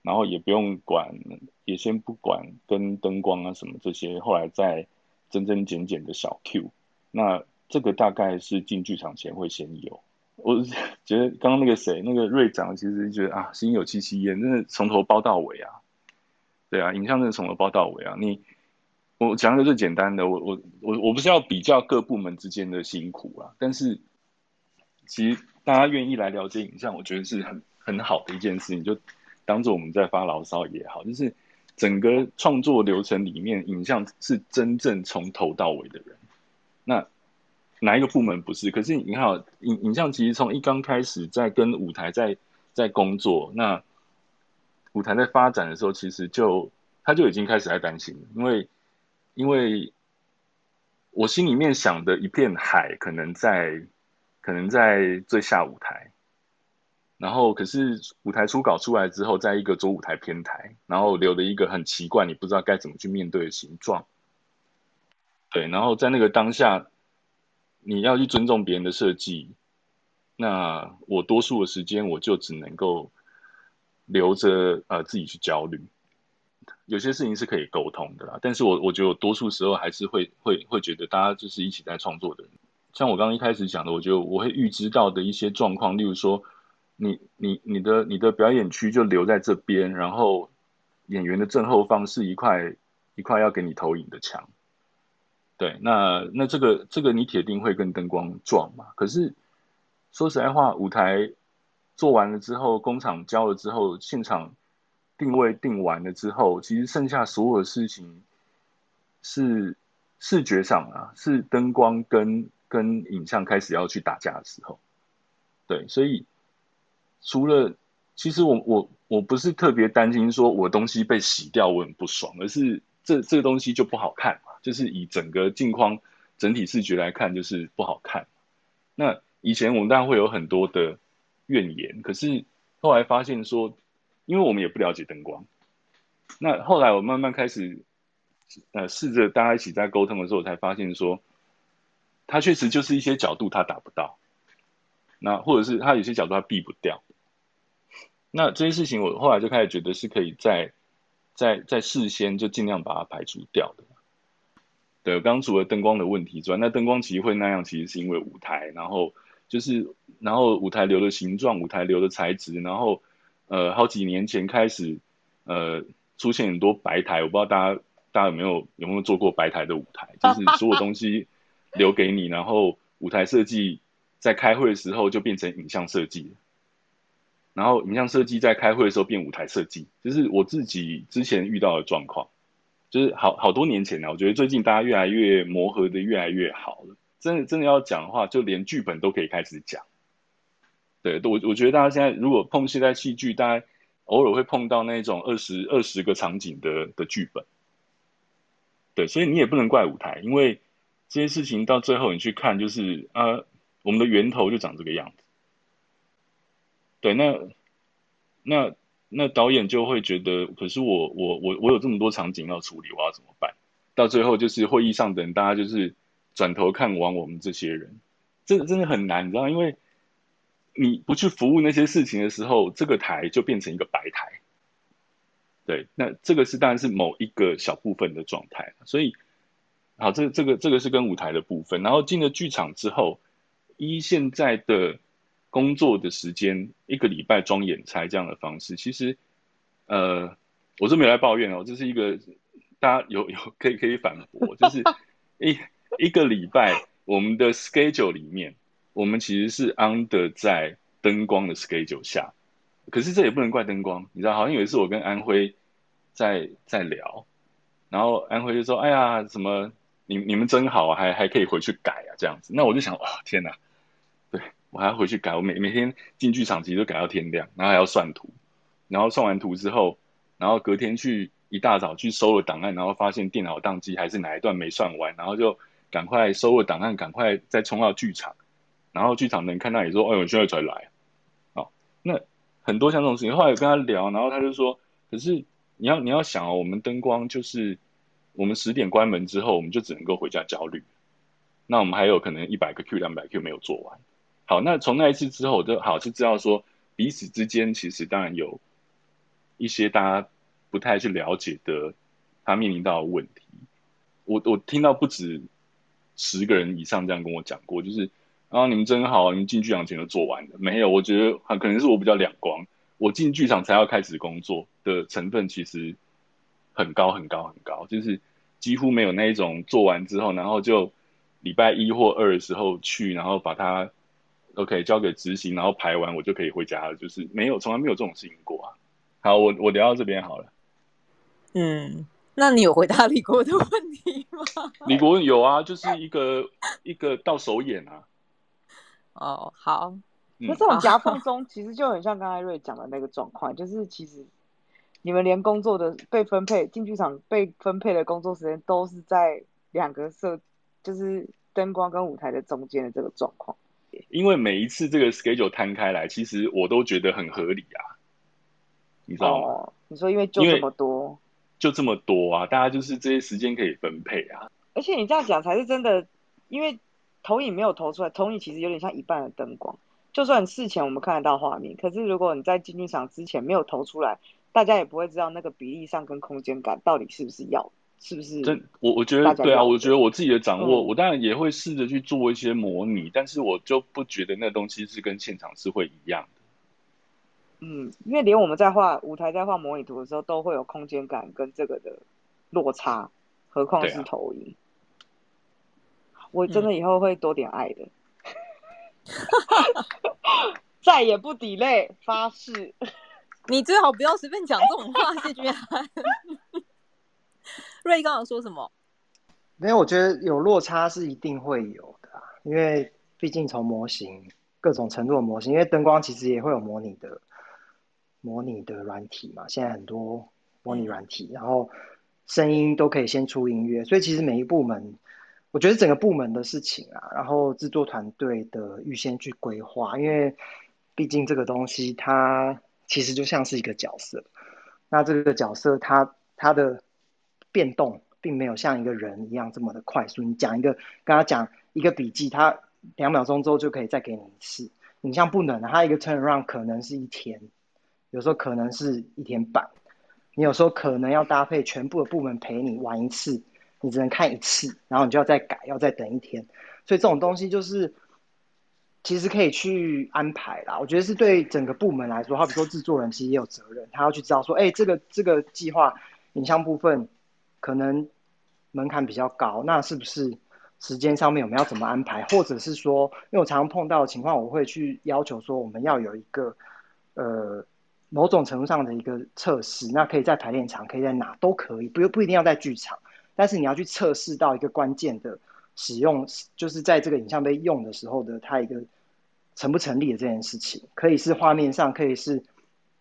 然后也不用管，也先不管跟灯光啊什么这些，后来再增增减减的小 Q，那这个大概是进剧场前会先有。我觉得刚刚那个谁，那个瑞长，其实觉得啊，心有戚戚焉，真的从头包到尾啊。对啊，影像真的从头包到尾啊！你我讲一个最简单的，我我我我不是要比较各部门之间的辛苦啊，但是其实大家愿意来了解影像，我觉得是很很好的一件事情，就当做我们在发牢骚也好，就是整个创作流程里面，影像是真正从头到尾的人。那哪一个部门不是？可是你看，影影像其实从一刚开始在跟舞台在在工作，那。舞台在发展的时候，其实就他就已经开始在担心，因为因为我心里面想的一片海，可能在可能在最下舞台，然后可是舞台初稿出来之后，在一个左舞台偏台，然后留了一个很奇怪，你不知道该怎么去面对的形状。对，然后在那个当下，你要去尊重别人的设计，那我多数的时间我就只能够。留着呃自己去焦虑，有些事情是可以沟通的啦。但是我我觉得我多数时候还是会会会觉得大家就是一起在创作的人。像我刚刚一开始讲的，我觉得我会预知到的一些状况，例如说你你你的你的表演区就留在这边，然后演员的正后方是一块一块要给你投影的墙。对，那那这个这个你铁定会跟灯光撞嘛。可是说实在话，舞台。做完了之后，工厂交了之后，现场定位定完了之后，其实剩下所有的事情是视觉上啊，是灯光跟跟影像开始要去打架的时候。对，所以除了其实我我我不是特别担心说我东西被洗掉我很不爽，而是这这个东西就不好看嘛，就是以整个镜框整体视觉来看就是不好看。那以前我们当然会有很多的。怨言，可是后来发现说，因为我们也不了解灯光，那后来我慢慢开始，呃，试着大家一起在沟通的时候，才发现说，它确实就是一些角度它达不到，那或者是它有些角度它避不掉，那这些事情我后来就开始觉得是可以在在在事先就尽量把它排除掉的。对，刚刚除了灯光的问题之外，那灯光其实会那样，其实是因为舞台，然后。就是然后舞台流的形状、舞台流的材质，然后呃好几年前开始呃出现很多白台，我不知道大家大家有没有有没有做过白台的舞台，就是所有东西留给你，然后舞台设计在开会的时候就变成影像设计，然后影像设计在开会的时候变舞台设计，就是我自己之前遇到的状况。就是好好多年前了，我觉得最近大家越来越磨合的越来越好了。真的真的要讲的话，就连剧本都可以开始讲。对，我我觉得大家现在如果碰现在戏剧，大家偶尔会碰到那种二十二十个场景的的剧本。对，所以你也不能怪舞台，因为这些事情到最后你去看，就是啊，我们的源头就长这个样子。对，那那。那导演就会觉得，可是我我我我有这么多场景要处理，我要怎么办？到最后就是会议上等，大家就是转头看完我们这些人，这真的很难，你知道？因为你不去服务那些事情的时候，这个台就变成一个白台。对，那这个是当然是某一个小部分的状态。所以，好，这这个这个是跟舞台的部分。然后进了剧场之后，依现在的。工作的时间一个礼拜装演差这样的方式，其实，呃，我是没有来抱怨哦，这是一个大家有有可以可以反驳，就是一一个礼拜我们的 schedule 里面，我们其实是 under 在灯光的 schedule 下，可是这也不能怪灯光，你知道，好像有一次我跟安徽在在聊，然后安徽就说：“哎呀，什么你你们真好啊，还还可以回去改啊，这样子。”那我就想，哇，天哪！我还要回去改，我每每天进剧场其实都改到天亮，然后还要算图，然后算完图之后，然后隔天去一大早去收了档案，然后发现电脑宕机还是哪一段没算完，然后就赶快收了档案，赶快再冲到剧场，然后剧场的人看到也说：“哎呦，现在才来。”哦，那很多像这种事情，后来有跟他聊，然后他就说：“可是你要你要想哦，我们灯光就是我们十点关门之后，我们就只能够回家焦虑，那我们还有可能一百个 Q、两百 Q 没有做完。”好，那从那一次之后，我就好就知道说，彼此之间其实当然有一些大家不太去了解的，他面临到的问题。我我听到不止十个人以上这样跟我讲过，就是啊，你们真好，你们进剧场前就做完了。没有，我觉得很可能是我比较两光，我进剧场才要开始工作的成分其实很高很高很高，就是几乎没有那一种做完之后，然后就礼拜一或二的时候去，然后把它。OK，交给执行，然后排完我就可以回家了。就是没有，从来没有这种事情过啊。好，我我聊到这边好了。嗯，那你有回答李国的问题吗？李国有啊，就是一个一个到手眼啊。哦，好。那、嗯、这种夹缝 中，其实就很像刚才瑞讲的那个状况，就是其实你们连工作的被分配进剧场被分配的工作时间，都是在两个设，就是灯光跟舞台的中间的这个状况。因为每一次这个 schedule 摊开来，其实我都觉得很合理啊，你知道吗？哦，你说因为就这么多，就这么多啊，大家就是这些时间可以分配啊。而且你这样讲才是真的，因为投影没有投出来，投影其实有点像一半的灯光。就算事前我们看得到画面，可是如果你在进剧场之前没有投出来，大家也不会知道那个比例上跟空间感到底是不是要。是不是？真我我觉得对啊，我觉得我自己的掌握，嗯、我当然也会试着去做一些模拟，但是我就不觉得那东西是跟现场是会一样的。嗯，因为连我们在画舞台在画模拟图的时候，都会有空间感跟这个的落差，何况是投影。啊、我真的以后会多点爱的，嗯、再也不 delay，发誓。你最好不要随便讲这种话，谢君涵。瑞刚刚说什么？没有，我觉得有落差是一定会有的，因为毕竟从模型各种程度的模型，因为灯光其实也会有模拟的模拟的软体嘛，现在很多模拟软体，然后声音都可以先出音乐，所以其实每一部门，我觉得整个部门的事情啊，然后制作团队的预先去规划，因为毕竟这个东西它其实就像是一个角色，那这个角色它它的。变动并没有像一个人一样这么的快速。你讲一个，跟他讲一个笔记，他两秒钟之后就可以再给你一次。影像不能，他一个 turn around 可能是一天，有时候可能是一天半。你有时候可能要搭配全部的部门陪你玩一次，你只能看一次，然后你就要再改，要再等一天。所以这种东西就是其实可以去安排啦。我觉得是对整个部门来说，好比说制作人其实也有责任，他要去知道说，哎，这个这个计划影像部分可能门槛比较高，那是不是时间上面我们要怎么安排？或者是说，因为我常常碰到的情况，我会去要求说，我们要有一个呃某种程度上的一个测试，那可以在排练场，可以在哪都可以，不不一定要在剧场，但是你要去测试到一个关键的使用，就是在这个影像被用的时候的它一个。成不成立的这件事情，可以是画面上，可以是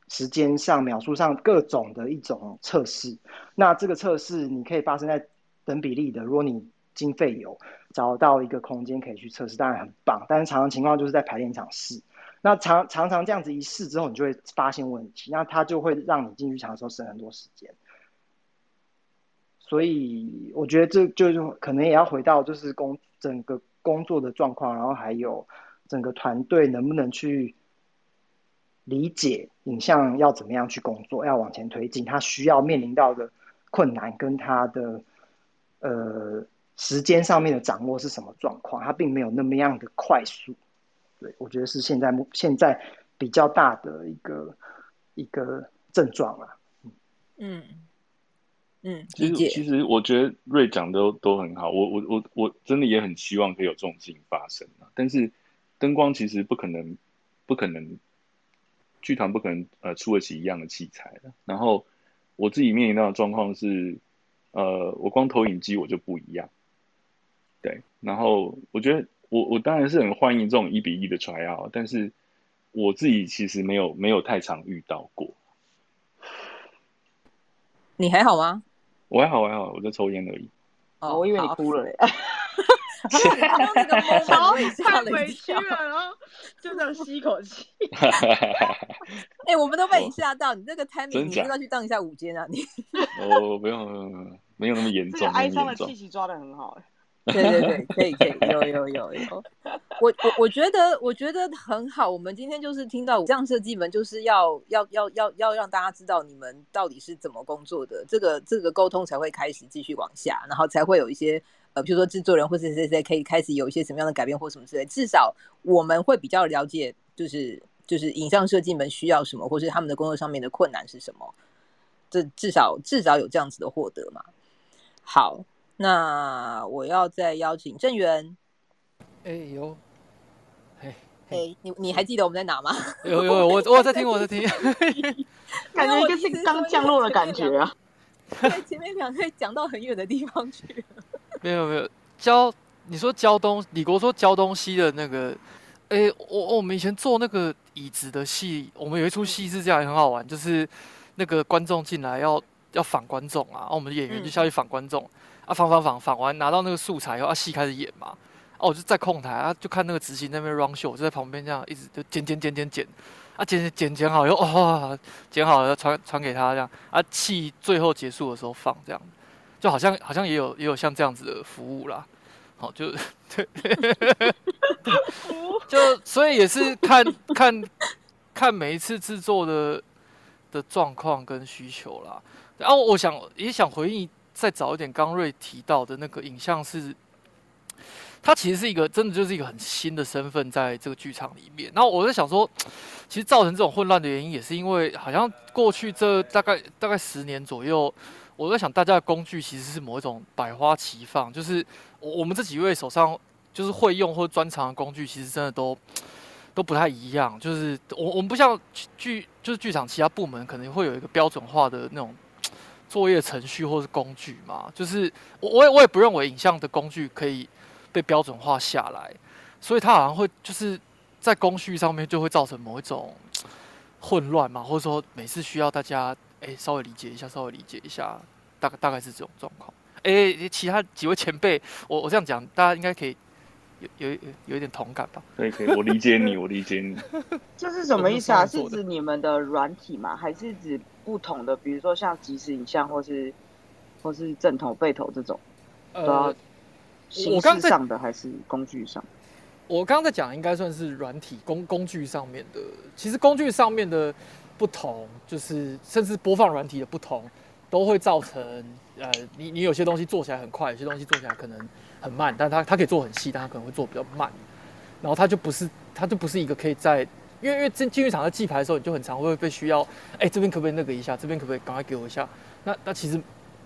时间上、描述上各种的一种测试。那这个测试你可以发生在等比例的，如果你经费有找到一个空间可以去测试，当然很棒。但是常常情况就是在排练场试，那常常常这样子一试之后，你就会发现问题，那它就会让你进剧场的时候省很多时间。所以我觉得这就是可能也要回到就是工整个工作的状况，然后还有。整个团队能不能去理解影像要怎么样去工作，要往前推进，他需要面临到的困难跟他的呃时间上面的掌握是什么状况？他并没有那么样的快速。对，我觉得是现在现在比较大的一个一个症状啊。嗯嗯，其实其实我觉得瑞讲的都都很好，我我我我真的也很希望可以有这种事情发生啊，但是。灯光其实不可能，不可能，剧团不可能呃出得起一样的器材的。然后我自己面临到的状况是，呃，我光投影机我就不一样。对，然后我觉得我我当然是很欢迎这种一比一的 try out，但是我自己其实没有没有太常遇到过。你还好吗？我还好，我还好，我在抽烟而已。哦，我以为你哭了嘞。然后那个梦，然后看 回去了，然后就这样吸一口气。哎，我们都被你吓到，你这个 timing，你是要去当一下午间啊？你哦，不用，不用，没有那么严重。哀伤的气息抓的很好。对对对，可以可以，有有有有。我我我觉得我觉得很好。我们今天就是听到这样设计们，就是要要要要要让大家知道你们到底是怎么工作的，这个这个沟通才会开始继续往下，然后才会有一些。呃，比如说制作人或者谁谁可以开始有一些什么样的改变或什么之类，至少我们会比较了解，就是就是影像设计们需要什么，或是他们的工作上面的困难是什么。这至少至少有这样子的获得嘛。好，那我要再邀请郑源。哎呦，哎哎，你你还记得我们在哪吗？有有有，我我在听我在听，感觉就是刚降落的感觉啊。在前面两可以讲到很远的地方去。没有没有教你说教东李国说教东西的那个，哎，我我们以前做那个椅子的戏，我们有一出戏是这样，也很好玩，就是那个观众进来要要访观众啊，我们演员就下去访观众，啊访访访访完拿到那个素材以后，啊戏开始演嘛，哦我就在控台啊，就看那个执行那边 run show，就在旁边这样一直就剪剪剪剪剪，啊剪剪剪剪好以后，哦剪好了传传给他这样，啊戏最后结束的时候放这样。就好像好像也有也有像这样子的服务啦，好就对，就所以也是看看看每一次制作的的状况跟需求啦。然后我想也想回应再早一点，刚瑞提到的那个影像是，它其实是一个真的就是一个很新的身份在这个剧场里面。然后我在想说，其实造成这种混乱的原因，也是因为好像过去这大概大概十年左右。我在想，大家的工具其实是某一种百花齐放，就是我我们这几位手上就是会用或专长的工具，其实真的都都不太一样。就是我我们不像剧，就是剧场其他部门可能会有一个标准化的那种作业程序或是工具嘛。就是我我也我也不认为影像的工具可以被标准化下来，所以它好像会就是在工序上面就会造成某一种混乱嘛，或者说每次需要大家。哎，稍微理解一下，稍微理解一下，大概大概是这种状况。哎，其他几位前辈，我我这样讲，大家应该可以有有有有一点同感吧？可以可以，我理解你，我理解你。这是什么意思啊？是指你们的软体吗？还是指不同的？比如说像即时影像，或是或是正头背头这种？呃，形式上的还是工具上？我刚刚在讲，应该算是软体工工具上面的。其实工具上面的。不同就是甚至播放软体的不同，都会造成呃，你你有些东西做起来很快，有些东西做起来可能很慢，但它它可以做很细，但它可能会做比较慢，然后它就不是它就不是一个可以在，因为因为进进剧场在记牌的时候，你就很常会被需要，哎、这边可不可以那个一下？这边可不可以赶快给我一下？那那其实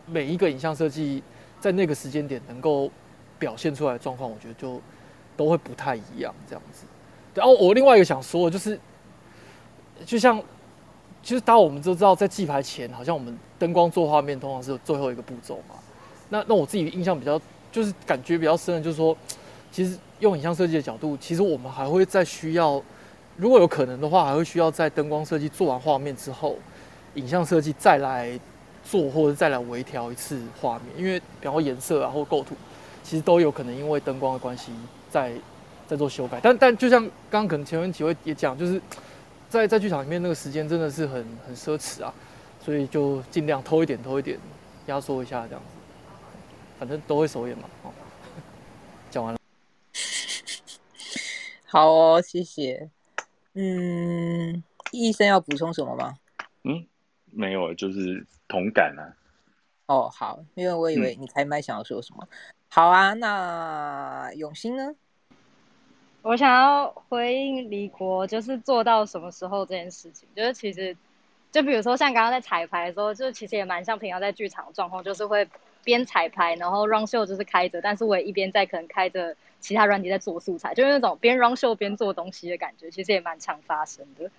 每一个影像设计在那个时间点能够表现出来的状况，我觉得就都会不太一样，这样子。然后我另外一个想说的就是，就像其实大家我们都知道，在记牌前，好像我们灯光做画面通常是最后一个步骤嘛。那那我自己印象比较就是感觉比较深的，就是说，其实用影像设计的角度，其实我们还会再需要，如果有可能的话，还会需要在灯光设计做完画面之后，影像设计再来做或者再来微调一次画面，因为比方说颜色啊或构图，其实都有可能因为灯光的关系在。在做修改，但但就像刚刚可能前面几位也讲，就是在在剧场里面那个时间真的是很很奢侈啊，所以就尽量偷一点偷一点，压缩一下这样子，反正都会首演嘛。哦，讲完了。好哦，谢谢。嗯，医生要补充什么吗？嗯，没有，就是同感啊。哦，好，因为我以为你开麦想要说什么。嗯、好啊，那永新呢？我想要回应李国，就是做到什么时候这件事情，就是其实，就比如说像刚刚在彩排的时候，就其实也蛮像平常在剧场状况，就是会边彩排，然后 run show 就是开着，但是我也一边在可能开着其他软体在做素材，就是那种边 run show 边做东西的感觉，其实也蛮常发生的。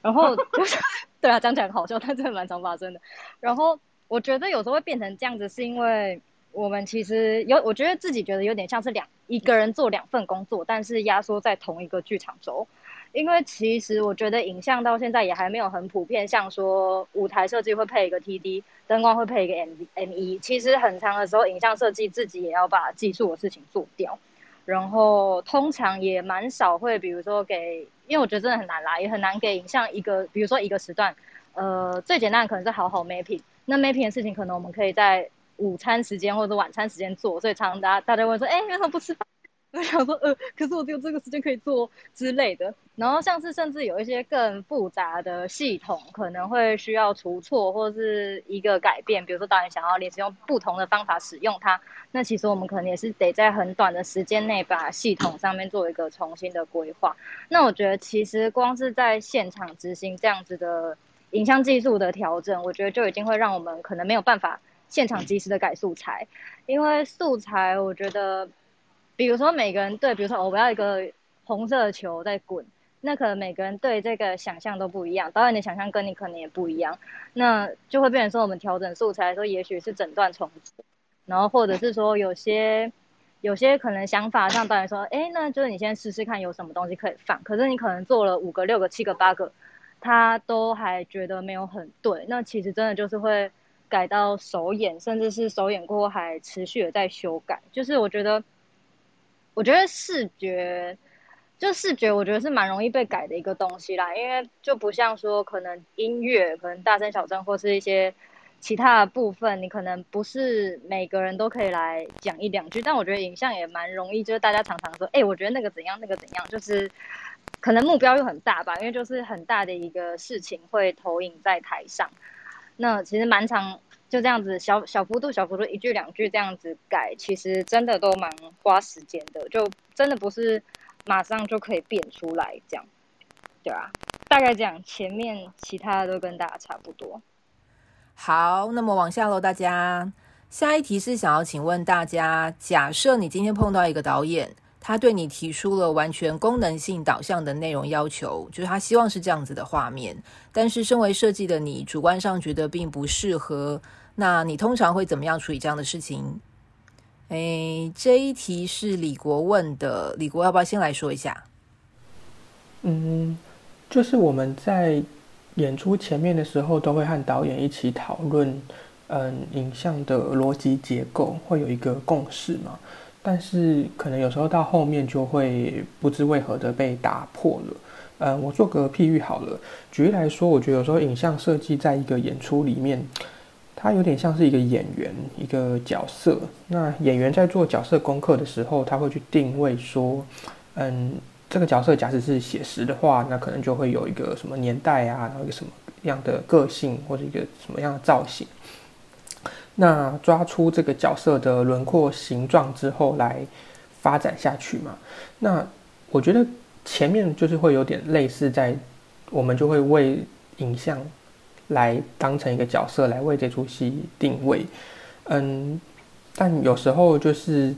然后就是，对啊，讲起来很好笑，但真的蛮常发生的。然后我觉得有时候会变成这样子，是因为。我们其实有，我觉得自己觉得有点像是两一个人做两份工作，但是压缩在同一个剧场周。因为其实我觉得影像到现在也还没有很普遍，像说舞台设计会配一个 TD，灯光会配一个 M ME。其实很长的时候，影像设计自己也要把技术的事情做掉。然后通常也蛮少会，比如说给，因为我觉得真的很难啦，也很难给影像一个，比如说一个时段，呃，最简单可能是好好 mapping。那 mapping 的事情，可能我们可以在。午餐时间或者晚餐时间做，所以常常大家大家问说，哎、欸，为什么不吃饭？我想说，呃，可是我只有这个时间可以做之类的。然后像是甚至有一些更复杂的系统，可能会需要除错或是一个改变。比如说导演想要临时用不同的方法使用它，那其实我们可能也是得在很短的时间内把系统上面做一个重新的规划。那我觉得其实光是在现场执行这样子的影像技术的调整，我觉得就已经会让我们可能没有办法。现场及时的改素材，因为素材我觉得，比如说每个人对，比如说我不要一个红色的球在滚，那可能每个人对这个想象都不一样，导演的想象跟你可能也不一样，那就会变成说我们调整素材的时候，也许是整段重组，然后或者是说有些有些可能想法上导演说，哎，那就是你先试试看有什么东西可以放，可是你可能做了五个、六个、七个、八个，他都还觉得没有很对，那其实真的就是会。改到首演，甚至是首演过后还持续的在修改，就是我觉得，我觉得视觉，就视觉，我觉得是蛮容易被改的一个东西啦，因为就不像说可能音乐，可能大声小声或是一些其他的部分，你可能不是每个人都可以来讲一两句，但我觉得影像也蛮容易，就是大家常常说，哎、我觉得那个怎样，那个怎样，就是可能目标又很大吧，因为就是很大的一个事情会投影在台上。那其实蛮长，就这样子小小幅度、小幅度一句两句这样子改，其实真的都蛮花时间的，就真的不是马上就可以变出来这样，对啊，大概这样，前面其他的都跟大家差不多。好，那么往下喽，大家，下一题是想要请问大家，假设你今天碰到一个导演。他对你提出了完全功能性导向的内容要求，就是他希望是这样子的画面，但是身为设计的你，主观上觉得并不适合。那你通常会怎么样处理这样的事情？诶，这一题是李国问的，李国要不要先来说一下？嗯，就是我们在演出前面的时候，都会和导演一起讨论，嗯，影像的逻辑结构，会有一个共识嘛。但是可能有时候到后面就会不知为何的被打破了。嗯，我做个譬喻好了，举例来说，我觉得有时候影像设计在一个演出里面，它有点像是一个演员，一个角色。那演员在做角色功课的时候，他会去定位说，嗯，这个角色假使是写实的话，那可能就会有一个什么年代啊，然后一个什么样的个性或者一个什么样的造型。那抓出这个角色的轮廓形状之后来发展下去嘛？那我觉得前面就是会有点类似在，我们就会为影像来当成一个角色来为这出戏定位，嗯，但有时候就是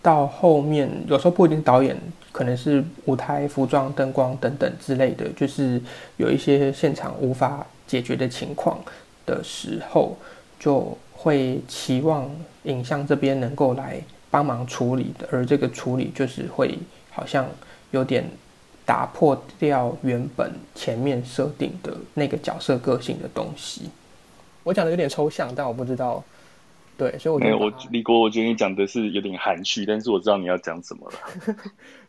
到后面，有时候不一定导演，可能是舞台、服装、灯光等等之类的，就是有一些现场无法解决的情况的时候，就会期望影像这边能够来帮忙处理的，而这个处理就是会好像有点打破掉原本前面设定的那个角色个性的东西。我讲的有点抽象，但我不知道。对，所以我觉得我李国，我觉得你讲的是有点含蓄，但是我知道你要讲什么了。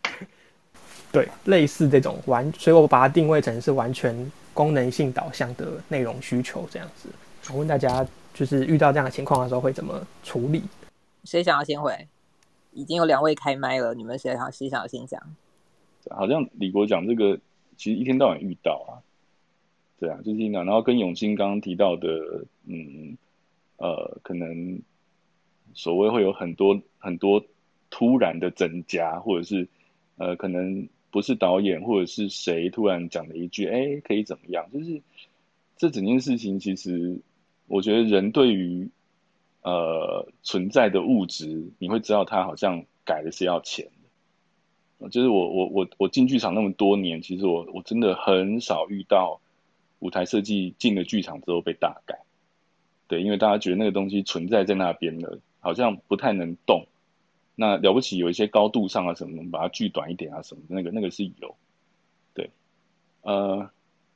对，类似这种完，所以我把它定位成是完全功能性导向的内容需求这样子。我问大家，就是遇到这样的情况的时候会怎么处理？谁想要先回？已经有两位开麦了，你们谁想谁想要先讲？好像李国讲这个，其实一天到晚遇到啊。对啊，就是听到，然后跟永清刚刚提到的，嗯。呃，可能所谓会有很多很多突然的增加，或者是呃，可能不是导演或者是谁突然讲了一句，哎，可以怎么样？就是这整件事情，其实我觉得人对于呃存在的物质，你会知道它好像改的是要钱的。就是我我我我进剧场那么多年，其实我我真的很少遇到舞台设计进了剧场之后被大改。对，因为大家觉得那个东西存在在那边了，好像不太能动。那了不起有一些高度上啊什么，能把它锯短一点啊什么，那个那个是有。对，呃，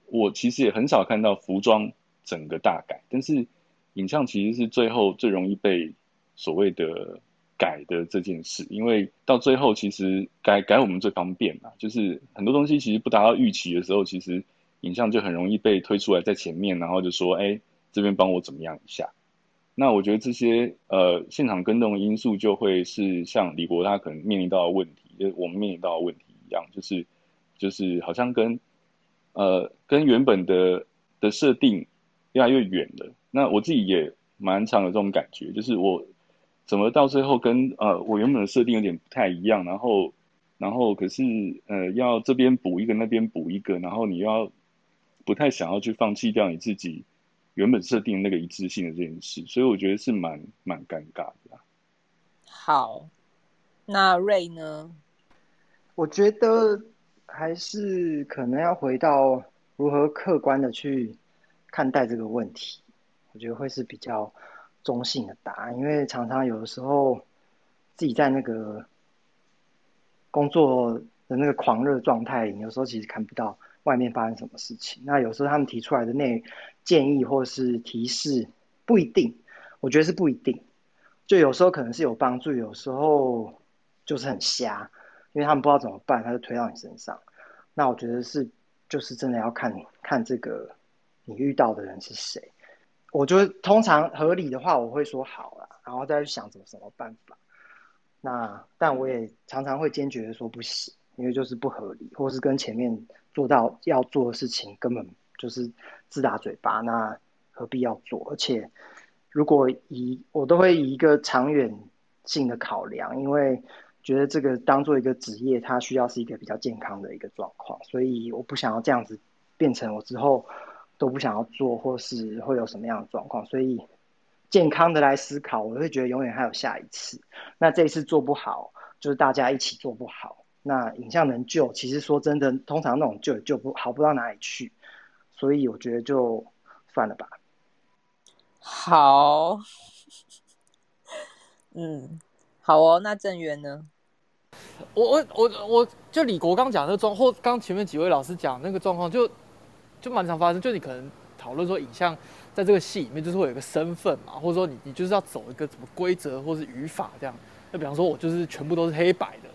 我其实也很少看到服装整个大改，但是影像其实是最后最容易被所谓的改的这件事，因为到最后其实改改我们最方便嘛，就是很多东西其实不达到预期的时候，其实影像就很容易被推出来在前面，然后就说哎。这边帮我怎么样一下？那我觉得这些呃现场跟动的因素就会是像李国他可能面临到的问题，就是我们面临到的问题一样，就是就是好像跟呃跟原本的的设定越来越远了。那我自己也蛮常有这种感觉，就是我怎么到最后跟呃我原本的设定有点不太一样，然后然后可是呃要这边补一个，那边补一个，然后你又要不太想要去放弃掉你自己。原本设定那个一致性的这件事，所以我觉得是蛮蛮尴尬的。好，那 Ray 呢？我觉得还是可能要回到如何客观的去看待这个问题。我觉得会是比较中性的答案，因为常常有的时候自己在那个工作的那个狂热状态里，有时候其实看不到。外面发生什么事情？那有时候他们提出来的那建议或是提示不一定，我觉得是不一定。就有时候可能是有帮助，有时候就是很瞎，因为他们不知道怎么办，他就推到你身上。那我觉得是，就是真的要看看这个你遇到的人是谁。我觉得通常合理的话，我会说好了，然后再去想怎么什么办法。那但我也常常会坚决的说不行，因为就是不合理，或是跟前面。做到要做的事情根本就是自打嘴巴，那何必要做？而且如果以我都会以一个长远性的考量，因为觉得这个当做一个职业，它需要是一个比较健康的一个状况，所以我不想要这样子变成我之后都不想要做，或是会有什么样的状况。所以健康的来思考，我会觉得永远还有下一次。那这一次做不好，就是大家一起做不好。那影像能救，其实说真的，通常那种救也救不好不到哪里去，所以我觉得就算了吧。好，嗯，好哦。那郑源呢？我我我我就李国刚讲的状况，或刚前面几位老师讲那个状况，就就蛮常发生。就你可能讨论说，影像在这个戏里面就是会有一个身份嘛，或者说你你就是要走一个什么规则或是语法这样。就比方说，我就是全部都是黑白的。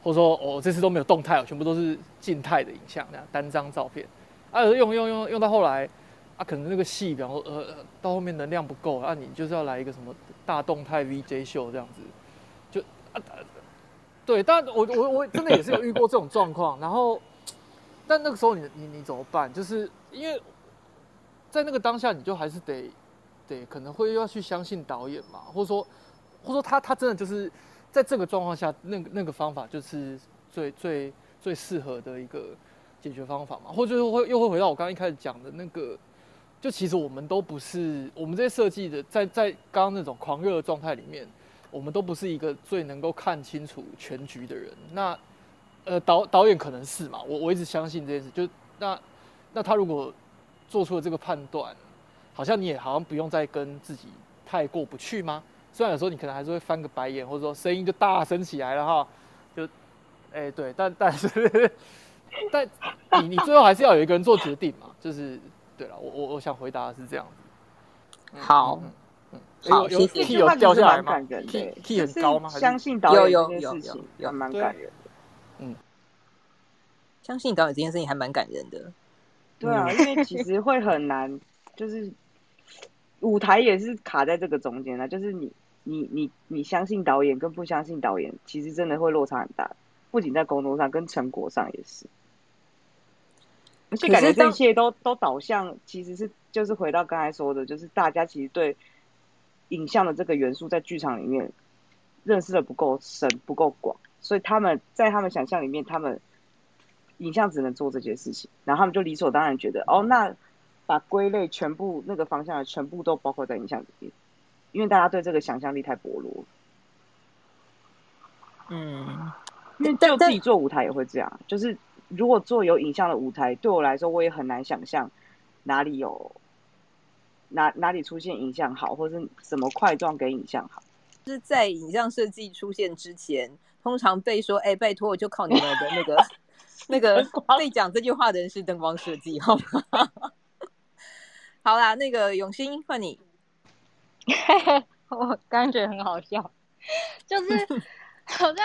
或者说，我、哦、这次都没有动态，全部都是静态的影像，这样单张照片。啊，用用用用到后来，啊，可能那个戏，比方说，呃，到后面能量不够，啊，你就是要来一个什么大动态 VJ 秀这样子，就啊，对，但我我我真的也是有遇过这种状况。然后，但那个时候你你你怎么办？就是因为在那个当下，你就还是得得可能会要去相信导演嘛，或者说或者说他他真的就是。在这个状况下，那个那个方法就是最最最适合的一个解决方法嘛，或者是会又会回到我刚刚一开始讲的那个，就其实我们都不是我们这些设计的，在在刚刚那种狂热的状态里面，我们都不是一个最能够看清楚全局的人。那呃导导演可能是嘛，我我一直相信这件事，就那那他如果做出了这个判断，好像你也好像不用再跟自己太过不去吗？虽然有时候你可能还是会翻个白眼，或者说声音就大声起来了哈，就，哎、欸、对，但但是，但你你最后还是要有一个人做决定嘛，就是对了，我我我想回答的是这样子。好，嗯有有 key 有掉下来吗？key key 很高吗？相信导演有有有有有蛮感人的。嗯，相信导演这件事情还蛮感人的。对啊，因为其实会很难，就是舞台也是卡在这个中间的，就是你。你你你相信导演跟不相信导演，其实真的会落差很大，不仅在工作上，跟成果上也是。而且感觉这一切都都导向，其实是就是回到刚才说的，就是大家其实对影像的这个元素在剧场里面认识的不够深、不够广，所以他们在他们想象里面，他们影像只能做这件事情，然后他们就理所当然觉得，哦，那把归类全部那个方向的全部都包括在影像里面。因为大家对这个想象力太薄弱，嗯，因为就自己做舞台也会这样，就是如果做有影像的舞台，对我来说我也很难想象哪里有哪哪里出现影像好，或者是什么块状给影像好。就是在影像设计出现之前，通常被说：“哎，拜托，我就靠你们的那个 那个被讲这句话的人是灯光设计，好吗？” 好啦，那个永兴换你。我刚刚觉得很好笑，就是好像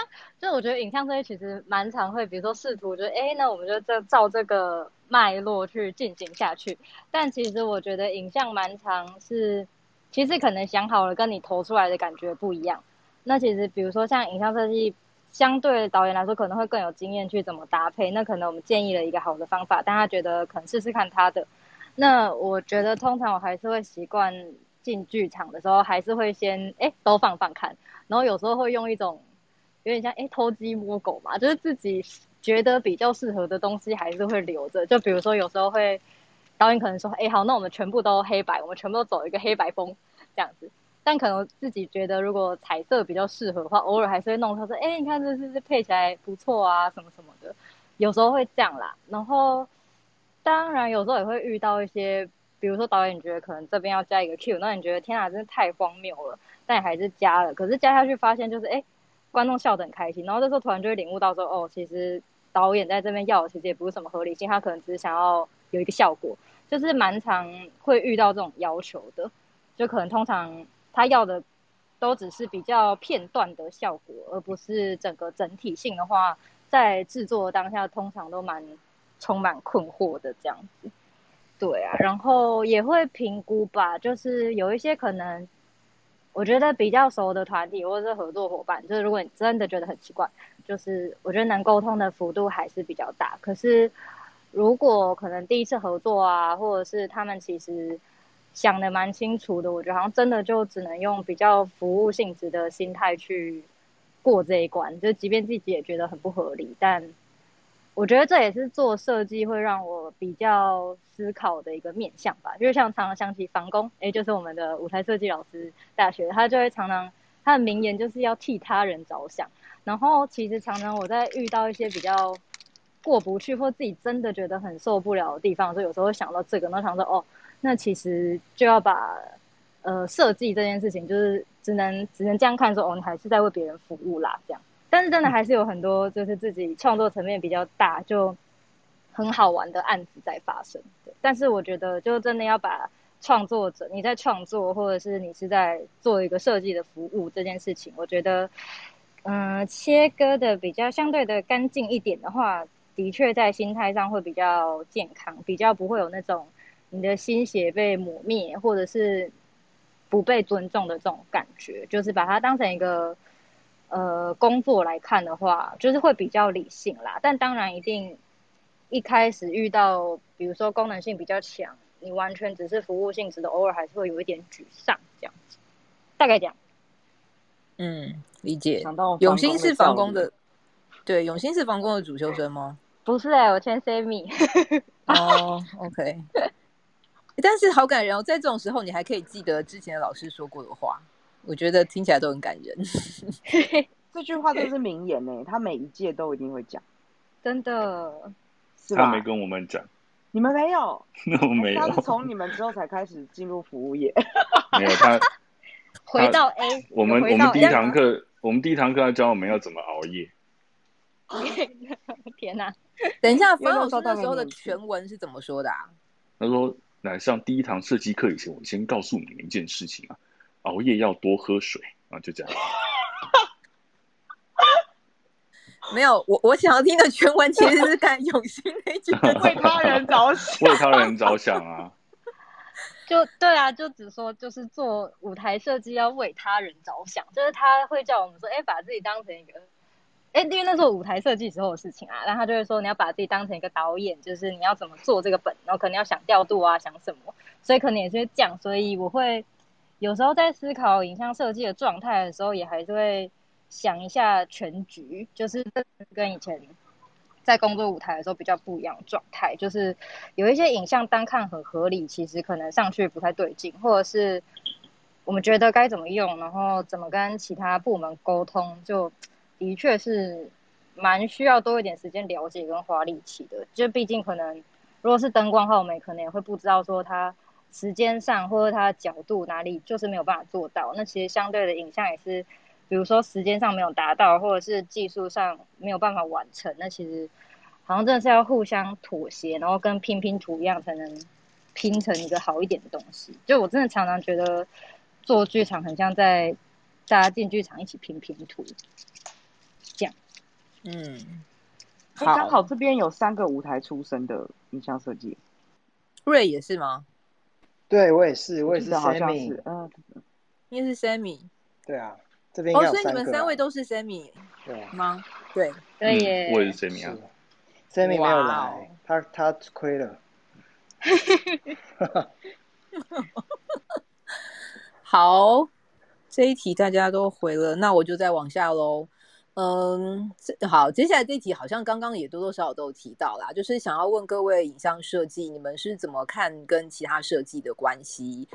就我觉得影像这些其实蛮常会，比如说试图就哎、欸，那我们就这照这个脉络去进行下去。但其实我觉得影像蛮常是，其实可能想好了跟你投出来的感觉不一样。那其实比如说像影像设计，相对导演来说可能会更有经验去怎么搭配。那可能我们建议了一个好的方法，但他觉得可能试试看他的。那我觉得通常我还是会习惯。进剧场的时候，还是会先哎都放放看，然后有时候会用一种有点像哎偷鸡摸狗嘛，就是自己觉得比较适合的东西还是会留着。就比如说有时候会导演可能说哎好，那我们全部都黑白，我们全部都走一个黑白风这样子。但可能自己觉得如果彩色比较适合的话，偶尔还是会弄他说哎你看这是不是配起来不错啊什么什么的，有时候会这样啦。然后当然有时候也会遇到一些。比如说导演觉得可能这边要加一个 Q，那你觉得天啊，真的太荒谬了，但你还是加了。可是加下去发现就是，哎，观众笑得很开心。然后这时候突然就会领悟到说，哦，其实导演在这边要的其实也不是什么合理性，他可能只是想要有一个效果，就是蛮常会遇到这种要求的。就可能通常他要的都只是比较片段的效果，而不是整个整体性的话，在制作当下通常都蛮充满困惑的这样子。对啊，然后也会评估吧，就是有一些可能，我觉得比较熟的团体或者是合作伙伴，就是如果你真的觉得很奇怪，就是我觉得能沟通的幅度还是比较大。可是如果可能第一次合作啊，或者是他们其实想得蛮清楚的，我觉得好像真的就只能用比较服务性质的心态去过这一关，就即便自己也觉得很不合理，但。我觉得这也是做设计会让我比较思考的一个面向吧，就是像常常想起房工，诶，就是我们的舞台设计老师大学，他就会常常他的名言就是要替他人着想。然后其实常常我在遇到一些比较过不去或自己真的觉得很受不了的地方，所以有时候会想到这个，然后想说哦，那其实就要把呃设计这件事情，就是只能只能这样看说哦，你还是在为别人服务啦，这样。但是真的还是有很多，就是自己创作层面比较大，就很好玩的案子在发生。对，但是我觉得，就真的要把创作者，你在创作，或者是你是在做一个设计的服务这件事情，我觉得，嗯、呃，切割的比较相对的干净一点的话，的确在心态上会比较健康，比较不会有那种你的心血被抹灭，或者是不被尊重的这种感觉，就是把它当成一个。呃，工作来看的话，就是会比较理性啦。但当然，一定一开始遇到，比如说功能性比较强，你完全只是服务性质的，偶尔还是会有一点沮丧这样子。大概讲，嗯，理解。想到永兴是房工的，对，永兴是房工的主修生吗？不是哎、欸，我签 Sammy。哦、oh,，OK。但是好感人哦，在这种时候你还可以记得之前的老师说过的话，我觉得听起来都很感人。这句话都是名言呢，他每一届都一定会讲，真的。是吧？他没跟我们讲，你们没有？那我没有。他是从你们之后才开始进入服务业。没有他。回到 A，我们我们第一堂课，我们第一堂课要教我们要怎么熬夜。天哪！等一下，冯老师那时候的全文是怎么说的啊？他说：“来上第一堂设计课以前，我先告诉你们一件事情啊，熬夜要多喝水啊，就这样。”没有，我我想要听的全文其实是看永兴那句“为他人着想”，为他人着想啊。就对啊，就只说就是做舞台设计要为他人着想，就是他会叫我们说，哎，把自己当成一个，哎，因为那时候舞台设计时候的事情啊，然后他就会说你要把自己当成一个导演，就是你要怎么做这个本，然后可能要想调度啊，想什么，所以可能也是会这样，所以我会有时候在思考影像设计的状态的时候，也还是会想一下全局，就是跟以前。在工作舞台的时候比较不一样的状态，就是有一些影像单看很合理，其实可能上去不太对劲，或者是我们觉得该怎么用，然后怎么跟其他部门沟通，就的确是蛮需要多一点时间了解跟花力气的。就毕竟可能如果是灯光的话，我们可能也会不知道说它时间上或者它的角度哪里就是没有办法做到。那其实相对的影像也是。比如说时间上没有达到，或者是技术上没有办法完成，那其实好像真的是要互相妥协，然后跟拼拼图一样，才能拼成一个好一点的东西。就我真的常常觉得做剧场很像在大家进剧场一起拼拼图，嗯，好，刚好这边有三个舞台出身的影像设计，瑞也是吗？对，我也是，我也是好像是嗯，你也是 Sammy，对啊。这边哦，所以你们三位都是 Sammy 吗？对，对耶，我也是 Sammy 啊。Sammy 没有来，他他亏了。好，这一题大家都回了，那我就再往下喽。嗯，好，接下来这题好像刚刚也多多少少都有提到啦，就是想要问各位影像设计，你们是怎么看跟其他设计的关系？